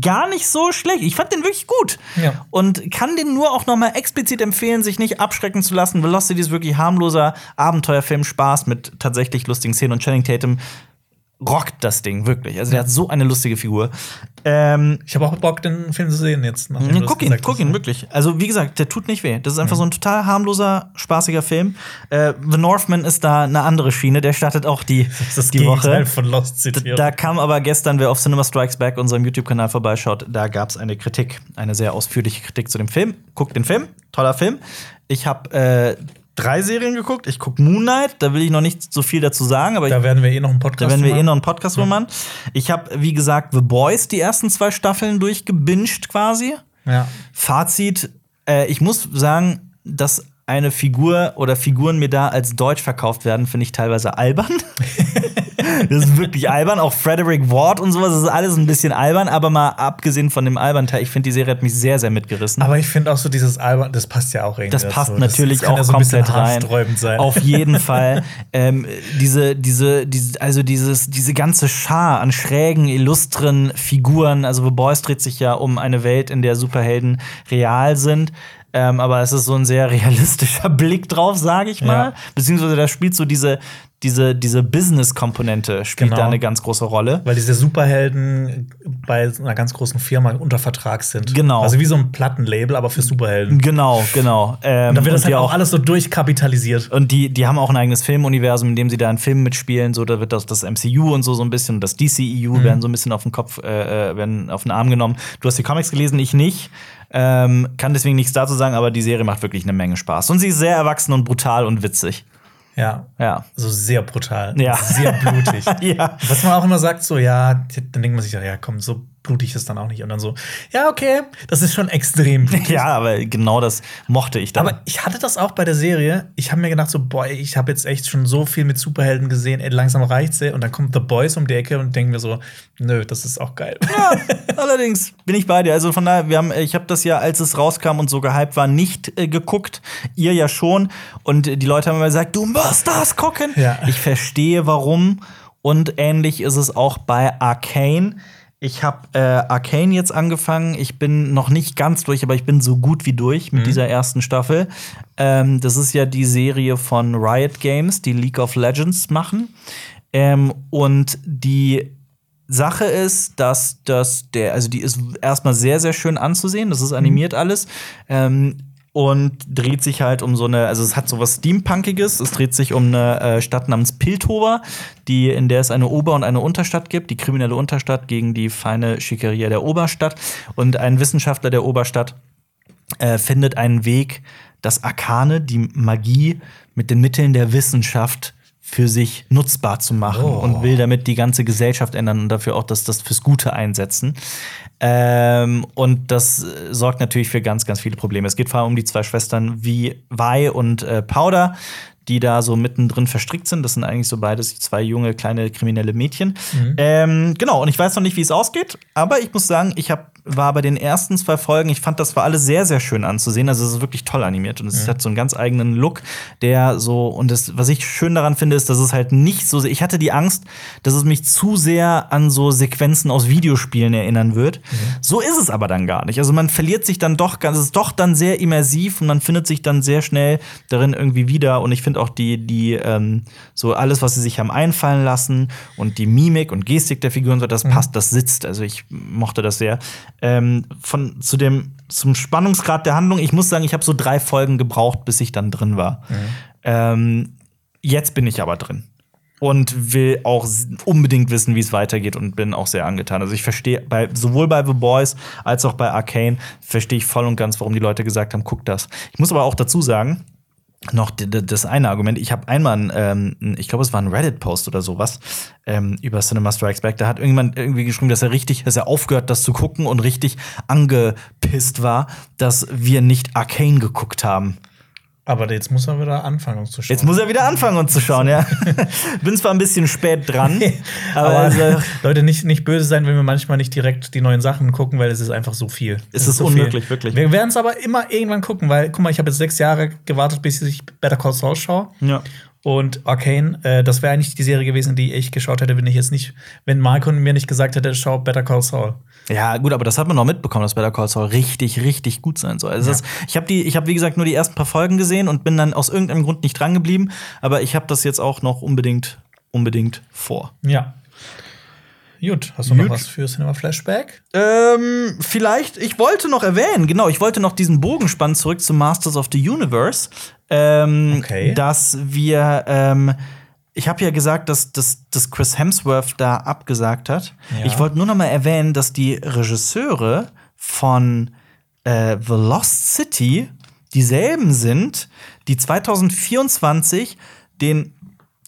gar nicht so schlecht. Ich fand den wirklich gut. Ja. Und kann den nur auch noch mal explizit empfehlen, sich nicht abschrecken zu lassen. Velocity ist wirklich harmloser Abenteuerfilm, Spaß mit tatsächlich lustigen Szenen. Und Channing Tatum rockt das Ding wirklich. Also der hat so eine lustige Figur. Ähm, Ich habe auch Bock, den Film zu sehen jetzt. ja, guck ihn, guck ihn, wirklich. Also, wie gesagt, der tut nicht weh. Das ist einfach so ein total harmloser, spaßiger Film. Äh, The Northman ist da eine andere Schiene. Der startet auch die, Das die Gegenteil Woche. von Lost City. Da kam aber gestern, wer auf Cinema Strikes Back, unserem YouTube-Kanal vorbeischaut, da gab es eine Kritik, eine sehr ausführliche Kritik zu dem Film. Guckt den Film, toller Film. Ich habe äh, drei Serien geguckt. Ich gucke Moon Knight, da will ich noch nicht so viel dazu sagen, aber da werden wir eh noch einen Podcast da werden wir eh noch einen Podcast drüber machen. Ich habe, wie gesagt, The Boys die ersten zwei Staffeln durchgebinged quasi. Ja. Fazit, äh, ich muss sagen, dass eine Figur oder Figuren mir da als deutsch verkauft werden, finde ich teilweise albern. Das ist wirklich albern. Auch Frederick Ward und sowas, das ist alles ein bisschen albern. Aber mal abgesehen von dem albern Teil, ich finde, die Serie hat mich sehr, sehr mitgerissen. Aber ich finde auch so dieses Albern, das passt ja auch irgendwie. Das passt dazu. natürlich das, das auch ja so komplett rein. sein. Auf jeden Fall. ähm, diese, diese, diese, also dieses, diese ganze Schar an schrägen, illustren Figuren. Also The Boys dreht sich ja um eine Welt, in der Superhelden real sind. Ähm, aber es ist so ein sehr realistischer Blick drauf, sage ich mal. Ja. Beziehungsweise da spielt so diese, diese, diese Business-Komponente spielt Genau. da eine ganz große Rolle. Weil diese Superhelden bei einer ganz großen Firma unter Vertrag sind. Genau. Also wie so ein Plattenlabel, aber für Superhelden. Genau, genau. Ähm, Da wird das und halt auch alles so durchkapitalisiert. Und die, die haben auch ein eigenes Filmuniversum, in dem sie da in Filmen mitspielen. So, da wird das, das MCU und so so ein bisschen, und das DCEU werden so ein bisschen auf den Kopf, äh, äh, werden auf den Arm genommen. Du hast die Comics gelesen, ich nicht. Ähm, kann deswegen nichts dazu sagen, aber die Serie macht wirklich eine Menge Spaß. Und sie ist sehr erwachsen und brutal und witzig. Ja. Ja. Also sehr brutal. Ja. Sehr blutig. Ja. Was man auch immer sagt, so, ja, dann denkt man sich, ja, komm, so blutig ist dann auch nicht. Und dann so, ja, okay, das ist schon extrem blutig. Ja, aber genau das mochte ich dann. Aber ich hatte das auch bei der Serie. Ich habe mir gedacht, so, boy, ich habe jetzt echt schon so viel mit Superhelden gesehen, ey, langsam reicht's. ey. Und dann kommt The Boys um die Ecke und denken mir so, nö, das ist auch geil. Ja, allerdings bin ich bei dir. Also von daher, wir haben, ich habe das ja, als es rauskam und so gehypt war, nicht äh, geguckt. Ihr ja schon. Und die Leute haben immer gesagt, du musst das gucken. Ja. Ich verstehe warum. Und ähnlich ist es auch bei Arcane. Ich habe äh, Arcane jetzt angefangen. Ich bin noch nicht ganz durch, aber ich bin so gut wie durch mit dieser ersten Staffel. Ähm, das ist ja die Serie von Riot Games, die League of Legends machen. Ähm, und die Sache ist, dass das der, also die ist erstmal sehr, sehr schön anzusehen. Das ist animiert alles. Ähm, und dreht sich halt um so eine, also es hat so was Steampunkiges. Es dreht sich um eine äh, Stadt namens Piltover, die, in der es eine Ober- und eine Unterstadt gibt, die kriminelle Unterstadt gegen die feine Schickeria der Oberstadt. Und ein Wissenschaftler der Oberstadt äh, findet einen Weg, das Arkane, die Magie, mit den Mitteln der Wissenschaft für sich nutzbar zu machen Oh. und will damit die ganze Gesellschaft ändern und dafür auch das, das fürs Gute einsetzen. Ähm, und das äh, sorgt natürlich für ganz, ganz viele Probleme. Es geht vor allem um die zwei Schwestern wie Vi und äh, Powder, die da so mittendrin verstrickt sind. Das sind eigentlich so beides zwei junge, kleine kriminelle Mädchen. Ähm, genau, und ich weiß noch nicht, wie es ausgeht, aber ich muss sagen, ich hab, war bei den ersten zwei Folgen, ich fand, das war alles sehr, sehr schön anzusehen. Also, es ist wirklich toll animiert und es hat so einen ganz eigenen Look, der so, und das, was ich schön daran finde, ist, dass es halt nicht so, ich hatte die Angst, dass es mich zu sehr an so Sequenzen aus Videospielen erinnern wird. So ist es aber dann gar nicht. Also, man verliert sich dann doch, ganz- es ist doch dann sehr immersiv und man findet sich dann sehr schnell darin irgendwie wieder. Und ich finde auch die, die, ähm, so alles, was sie sich haben einfallen lassen und die Mimik und Gestik der Figuren, so, das passt, das sitzt. Also, ich mochte das sehr. Ähm, von, zu dem, zum Spannungsgrad der Handlung, ich muss sagen, ich habe so drei Folgen gebraucht, bis ich dann drin war. Ähm, jetzt bin ich aber drin. Und will auch unbedingt wissen, wie es weitergeht und bin auch sehr angetan. Also ich verstehe bei sowohl bei The Boys als auch bei Arcane verstehe ich voll und ganz, warum die Leute gesagt haben, guck das. Ich muss aber auch dazu sagen, noch das eine Argument. Ich habe einmal, ein, ähm, ich glaube, es war ein Reddit-Post oder sowas ähm, über Cinema Strikes Back. Da hat irgendjemand irgendwie geschrieben, dass er richtig, dass er aufgehört, das zu gucken und richtig angepisst war, dass wir nicht Arcane geguckt haben. Aber jetzt muss er wieder anfangen uns zu schauen. Jetzt muss er wieder anfangen, uns zu schauen, ja. Bin zwar ein bisschen spät dran, aber, Aber also, Leute, nicht, nicht böse sein, wenn wir manchmal nicht direkt die neuen Sachen gucken, weil es ist einfach so viel. Es ist so unmöglich, viel. wirklich. Wir werden es aber immer irgendwann gucken, weil, guck mal, ich habe jetzt sechs Jahre gewartet, bis ich Better Call Saul schaue. ja. Und Arcane, äh, das wäre eigentlich die Serie gewesen, die ich geschaut hätte, wenn ich jetzt nicht, wenn Marco mir nicht gesagt hätte, schau Better Call Saul. Ja, gut, aber das hat man noch mitbekommen, dass Better Call Saul richtig, richtig gut sein soll. Also Ja. das, ich habe die, ich habe wie gesagt nur die ersten paar Folgen gesehen und bin dann aus irgendeinem Grund nicht dran geblieben. Aber ich habe das jetzt auch noch unbedingt, unbedingt vor. Ja. Gut, hast du Gut. noch was für Cinema Flashback? Ähm, vielleicht, ich wollte noch erwähnen, genau, ich wollte noch diesen Bogen spannen zurück zu Masters of the Universe. Ähm, Okay. Dass wir, ähm, ich habe ja gesagt, dass, dass, dass Chris Hemsworth da abgesagt hat. Ja. Ich wollte nur noch mal erwähnen, dass die Regisseure von äh, The Lost City dieselben sind, die 2024 den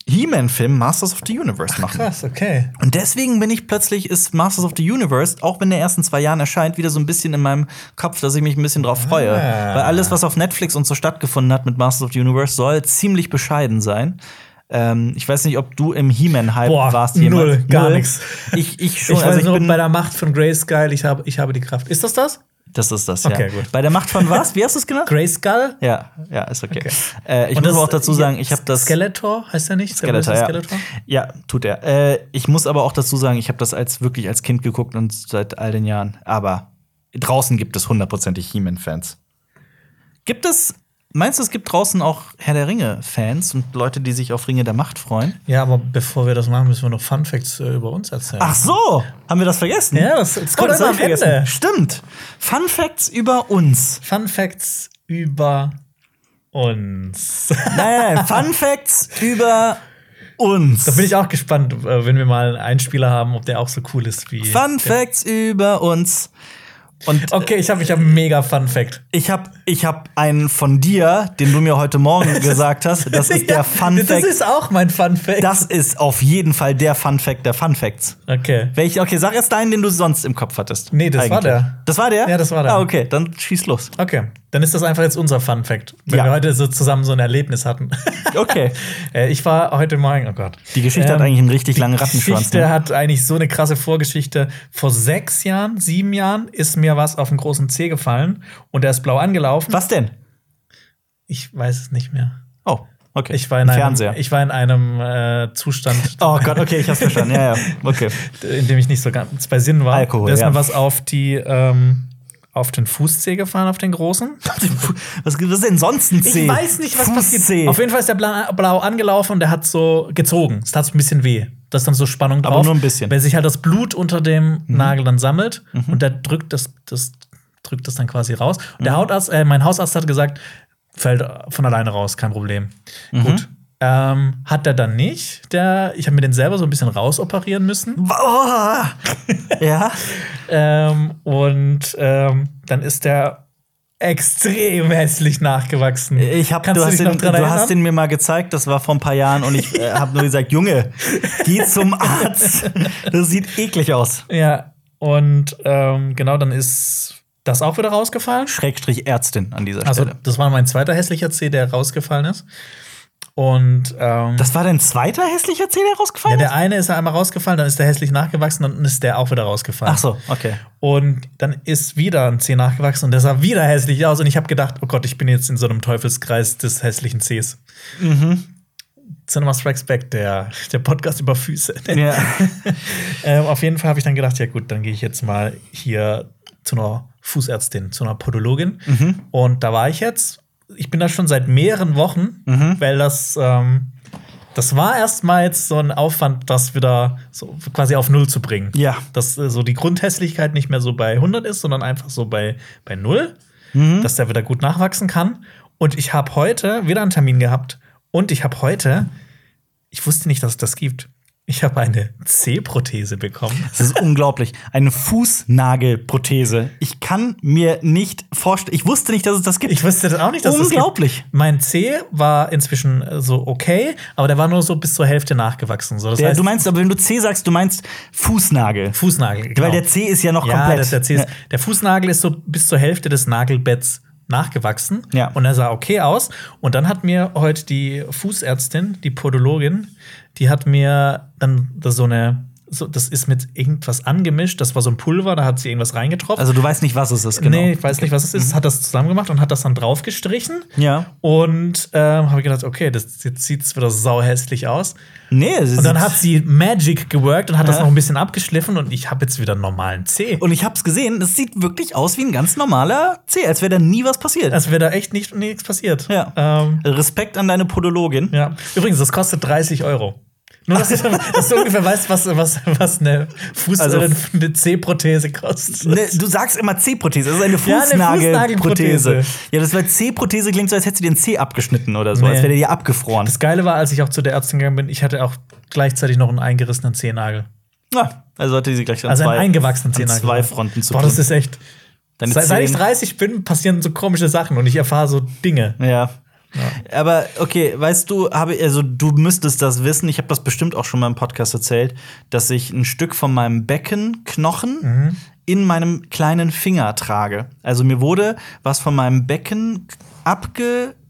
He-Man-Film Masters of the Universe machen. Krass, okay. Und deswegen bin ich plötzlich, ist Masters of the Universe, auch wenn der erst in zwei Jahren erscheint, wieder so ein bisschen in meinem Kopf, dass ich mich ein bisschen drauf freue. Ah. Weil alles, was auf Netflix und so stattgefunden hat mit Masters of the Universe, soll ziemlich bescheiden sein. Ähm, ich weiß nicht, ob du im He-Man-Hype warst null, jemand. gar Null? nix. Ich, ich schon. Ich weiß also ich nur, bin, bei der Macht von Grayskull, ich habe, ich habe die Kraft. Ist das das? Das ist das, ja. Okay, gut. Bei der Macht von was? Wie hast du es genannt? Grayskull? Ja, ja, ist okay. Okay. Äh, ich Und muss das- aber auch dazu sagen, ich habe das. Skeletor heißt er nicht? Skeletor, ja. Skeletor? ja, tut er. Äh, ich muss aber auch dazu sagen, ich habe das als wirklich als Kind geguckt und seit all den Jahren. Aber draußen gibt es hundertprozentig He-Man-Fans. Gibt es, meinst du, es gibt draußen auch Herr der Ringe-Fans und Leute, die sich auf Ringe der Macht freuen? Ja, aber bevor wir das machen, müssen wir noch Fun Facts äh, über uns erzählen. Ach so, haben wir das vergessen? Ja, das- das oh, kommt das hab ich am vergessen. Ende. Stimmt. Fun Facts über uns. Fun Facts über uns. Nein, nein, Fun Facts über uns. da bin ich auch gespannt, äh, wenn wir mal einen Einspieler haben, ob der auch so cool ist wie. Fun Facts über uns. Und Okay, ich habe ich hab einen mega Fun Fact. ich habe ich hab einen von dir, den du mir heute Morgen gesagt hast. Das ist der Ja, Fun Das Fact. ist auch mein Fun Fact. Das ist auf jeden Fall der Fun Fact der Fun Facts. okay. Welch, okay, sag erst deinen, den du sonst im Kopf hattest. Nee, das war der. Das war der? Ja, das war der. Ah, okay, dann schieß los. Okay, dann ist das einfach jetzt unser Fun Fact, wenn Ja. wir heute so zusammen so ein Erlebnis hatten. Okay. Äh, ich war heute Morgen, oh Gott. Die Geschichte hat eigentlich einen richtig langen Die Rattenschwanz. Geschichte Ne? hat eigentlich so eine krasse Vorgeschichte. Vor sechs Jahren, sieben Jahren ist mir was auf den großen Zeh gefallen und der ist blau angelaufen. Was denn? Ich weiß es nicht mehr. Oh, okay. Ich war in Ein einem, Fernseher. Ich war in einem äh, Zustand, oh Gott, okay, ich hab's verstanden. Ja, ja. Okay. in dem ich nicht so ganz bei Sinn war. Alkohol, Da ist ja. mir was auf die ähm, auf den Fußzeh gefahren, auf den großen. Was was ist denn sonst ein C? Ich weiß nicht, was Fußzeh. passiert. Auf jeden Fall ist der blau, blau angelaufen und der hat so gezogen. Es tat so ein bisschen weh. Das ist dann so Spannung drauf. Aber nur ein bisschen. Mhm. Weil sich halt das Blut unter dem Nagel dann sammelt und der drückt das, das drückt das dann quasi raus. Und Mhm. der Hautarzt, äh, mein Hausarzt hat gesagt, fällt von alleine raus, kein Problem. Mhm. Gut. Ähm, hat er dann nicht. Der, ich habe mir den selber so ein bisschen rausoperieren müssen. Ja. Ähm, und ähm, dann ist der extrem hässlich nachgewachsen. Ich hab, Kannst du, du hast dich den, du hast den mir mal gezeigt, das war vor ein paar Jahren und ich äh, habe nur gesagt, Junge, geh zum Arzt. Das sieht eklig aus. Ja, und ähm, genau, dann ist das auch wieder rausgefallen. Schrägstrich Ärztin an dieser Also, Stelle. das war mein zweiter hässlicher C, der rausgefallen ist. Und ähm, Das war dein zweiter hässlicher Zeh, der ja, rausgefallen der ist? eine ist einmal rausgefallen, dann ist der hässlich nachgewachsen, dann ist der auch wieder rausgefallen. Ach so, okay. Und dann ist wieder ein C nachgewachsen und der sah wieder hässlich aus. Und ich habe gedacht, oh Gott, ich bin jetzt in so einem Teufelskreis des hässlichen Cs. Mhm. Cinema Strikes Back, der, der Podcast über Füße. Ja. Ähm, auf jeden Fall habe ich dann gedacht, ja gut, dann gehe ich jetzt mal hier zu einer Fußärztin, zu einer Podologin. Mhm. Und da war ich jetzt. Ich bin da schon seit mehreren Wochen, Mhm. weil das, ähm, das war erstmal jetzt so ein Aufwand, das wieder so quasi auf Null zu bringen. Ja. Dass äh, so die Grundhässlichkeit nicht mehr so bei 100 ist, sondern einfach so bei, bei Null, Mhm. dass der wieder gut nachwachsen kann. Und ich habe heute wieder einen Termin gehabt und ich habe heute, ich wusste nicht, dass es das gibt. Ich habe eine C-Prothese bekommen. Das ist unglaublich. Eine Fußnagelprothese. Ich kann mir nicht vorstellen. Ich wusste nicht, dass es das gibt. Ich wusste das auch nicht, dass es das Unglaublich. gibt. Mein C war inzwischen äh, so okay, aber der war nur so bis zur Hälfte nachgewachsen. So, das Der, heißt, du meinst, aber wenn du C sagst, du meinst Fußnagel. Fußnagel. Weil der C ist ja noch ja, komplett. das, der, C ist, der Fußnagel ist so bis zur Hälfte des Nagelbetts nachgewachsen. Ja. Und er sah okay aus. Und dann hat mir heute die Fußärztin, die Podologin, die hat mir dann so eine, so, das ist mit irgendwas angemischt. Das war so ein Pulver, da hat sie irgendwas reingetropft. Also du weißt nicht, was es ist, genau. Nee, ich weiß nicht, was es ist. Hat das zusammen gemacht und hat das dann drauf gestrichen. Ja. Und ähm, habe gedacht, okay, das jetzt sieht es wieder sau hässlich aus. Nee, es Und dann ist- hat sie Magic geworkt und hat das Ja. noch ein bisschen abgeschliffen und ich habe jetzt wieder einen normalen C. Und ich hab's gesehen, es sieht wirklich aus wie ein ganz normaler C, als wäre da nie was passiert. Als wäre da echt nicht, nichts passiert. ja. Ähm, Respekt an deine Podologin. ja. Übrigens, das kostet 30 Euro. Nur, dass, du- dass du ungefähr weißt, was, was, was eine Fuß- Also- oder eine C-Prothese kostet. Ne, du sagst immer C-Prothese, das ist eine Ja, eine Fußnagelprothese. Fußnagelprothese. Ja, das C-Prothese klingt so, als hättest du dir den C abgeschnitten oder so, Nee. als wäre der dir abgefroren. Das Geile war, als ich auch zu der Ärztin gegangen bin, ich hatte auch gleichzeitig noch einen eingerissenen Zehennagel. Ja, also hatte sie gleich an Also zwei, einen eingewachsenen Zehennagel. zwei Fronten zu Boah, tun. das ist echt. Seit, seit ich Zehen- 30 bin, passieren so komische Sachen und ich erfahre so Dinge. Ja. Aber okay, weißt du, habe also du müsstest das wissen. Ich habe das bestimmt auch schon mal im Podcast erzählt, dass ich ein Stück von meinem Beckenknochen Mhm. in meinem kleinen Finger trage. Also mir wurde was von meinem Becken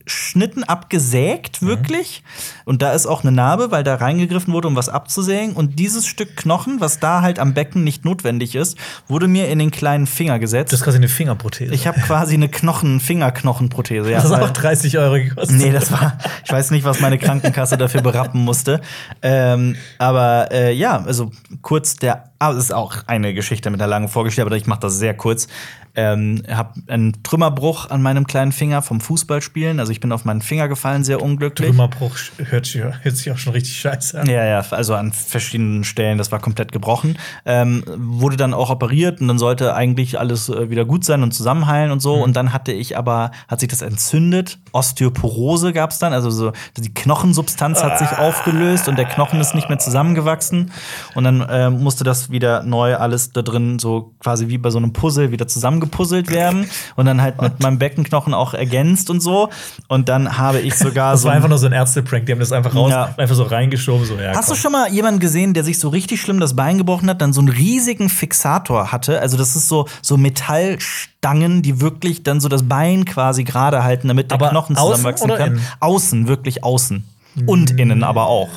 abgeschnitten, abgesägt, wirklich. Und da ist auch eine Narbe, weil da reingegriffen wurde, um was abzusägen. Und dieses Stück Knochen, was da halt am Becken nicht notwendig ist, wurde mir in den kleinen Finger gesetzt. Das ist quasi eine Fingerprothese. ich habe quasi eine Knochen, Fingerknochenprothese. Ja, das hat auch 30 Euro gekostet. Nee, das war, ich weiß nicht, was meine Krankenkasse dafür berappen musste. Ähm, aber äh, ja, also kurz der, ah, das ist auch eine Geschichte mit einer langen Vorgeschichte, aber ich mache das sehr kurz. Ähm, habe einen Trümmerbruch an meinem kleinen Finger vom Fußballspielen. Also ich bin auf meinen Finger gefallen, sehr unglücklich. Trümmerbruch hört sich, hört sich auch schon richtig scheiße an. Ja, ja, also an verschiedenen Stellen, das war komplett gebrochen. Ähm, wurde dann auch operiert und dann sollte eigentlich alles äh, wieder gut sein und zusammenheilen und so. Und dann hatte ich aber, hat sich das entzündet. Osteoporose gab es dann, also so die Knochensubstanz hat sich aufgelöst und der Knochen ist nicht mehr zusammengewachsen. Und dann äh, musste das wieder neu alles da drin, so quasi wie bei so einem Puzzle, wieder zusammengepuzzelt werden. Und dann halt mit meinem Beckenknochen auch ergänzt und so. Und dann habe ich sogar Das so. war ein- einfach nur so ein Ärzte-Prank. Die haben das einfach raus, Ja. einfach so reingeschoben. So, ja, Hast du schon mal jemanden gesehen, der sich so richtig schlimm das Bein gebrochen hat, dann so einen riesigen Fixator hatte? Also das ist so so Metallstangen, die wirklich dann so das Bein quasi gerade halten, damit der Aber Knochen zusammenwachsen kann. innen? Außen, wirklich außen. Und innen aber auch.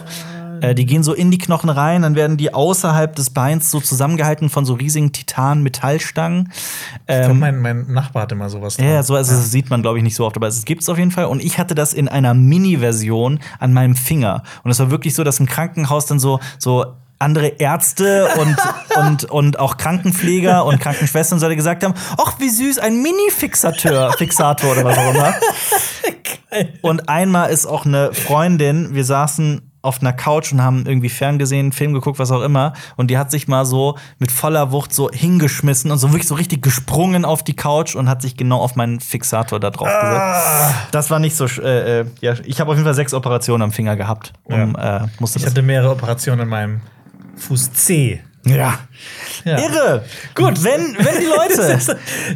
Äh, die gehen so in die Knochen rein, dann werden die außerhalb des Beins so zusammengehalten von so riesigen Titan-Metallstangen. Ich glaub, Ähm, mein, mein Nachbar hatte mal sowas. ja, ja, dran. so, also das sieht man, glaube ich, nicht so oft, aber es gibt es auf jeden Fall. Und ich hatte das in einer Mini-Version an meinem Finger. Und es war wirklich so, dass im Krankenhaus dann so, so andere Ärzte und, und, und auch Krankenpfleger und Krankenschwestern und so gesagt haben, ach, wie süß, ein Mini-Fixateur, Fixator oder was auch immer. Und einmal ist auch eine Freundin, wir saßen auf einer Couch und haben irgendwie ferngesehen, einen Film geguckt, was auch immer. Und die hat sich mal so mit voller Wucht so hingeschmissen und so wirklich so richtig gesprungen auf die Couch und hat sich genau auf meinen Fixator da drauf gesetzt. Das war nicht so. Äh, äh, ja, ich habe auf jeden Fall sechs Operationen am Finger gehabt. Um, äh, musste Ich hatte mehrere Operationen in meinem Fuß C. ja. Ja. Irre. Gut, wenn, wenn die Leute.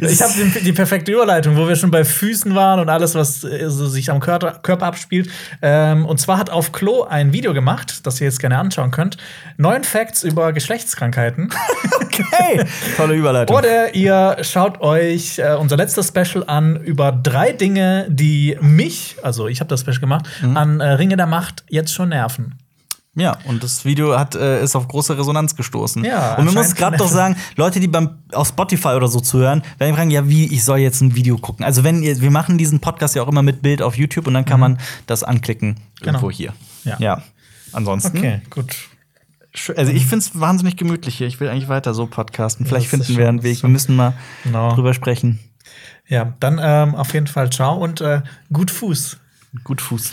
ich habe die, perfekte Überleitung, wo wir schon bei Füßen waren und alles, was äh, so sich am Körper, Körper abspielt. Ähm, und zwar hat auf Klo ein Video gemacht, das ihr jetzt gerne anschauen könnt. Neun Facts über Geschlechtskrankheiten. hey, tolle Überleitung. Oder ihr schaut euch äh, unser letztes Special an über drei Dinge, die mich, also ich habe das Special gemacht, Mhm. an äh, Ringe der Macht jetzt schon nerven. Ja, und das Video hat, äh, ist auf große Resonanz gestoßen. Ja, und man muss gerade doch sagen, Leute, die beim auf Spotify oder so zuhören, werden fragen, ja, wie, ich soll jetzt ein Video gucken. Also wenn ihr, wir machen diesen Podcast ja auch immer mit Bild auf YouTube und dann kann man das anklicken irgendwo Genau. hier. Ja. ja. Ansonsten, Okay, gut. also ich finde es wahnsinnig gemütlich hier. Ich will eigentlich weiter so podcasten. Vielleicht finden wir einen Weg. Wir müssen mal Genau. drüber sprechen. Ja, dann ähm, auf jeden Fall ciao und äh, gut Fuß. Gut Fuß.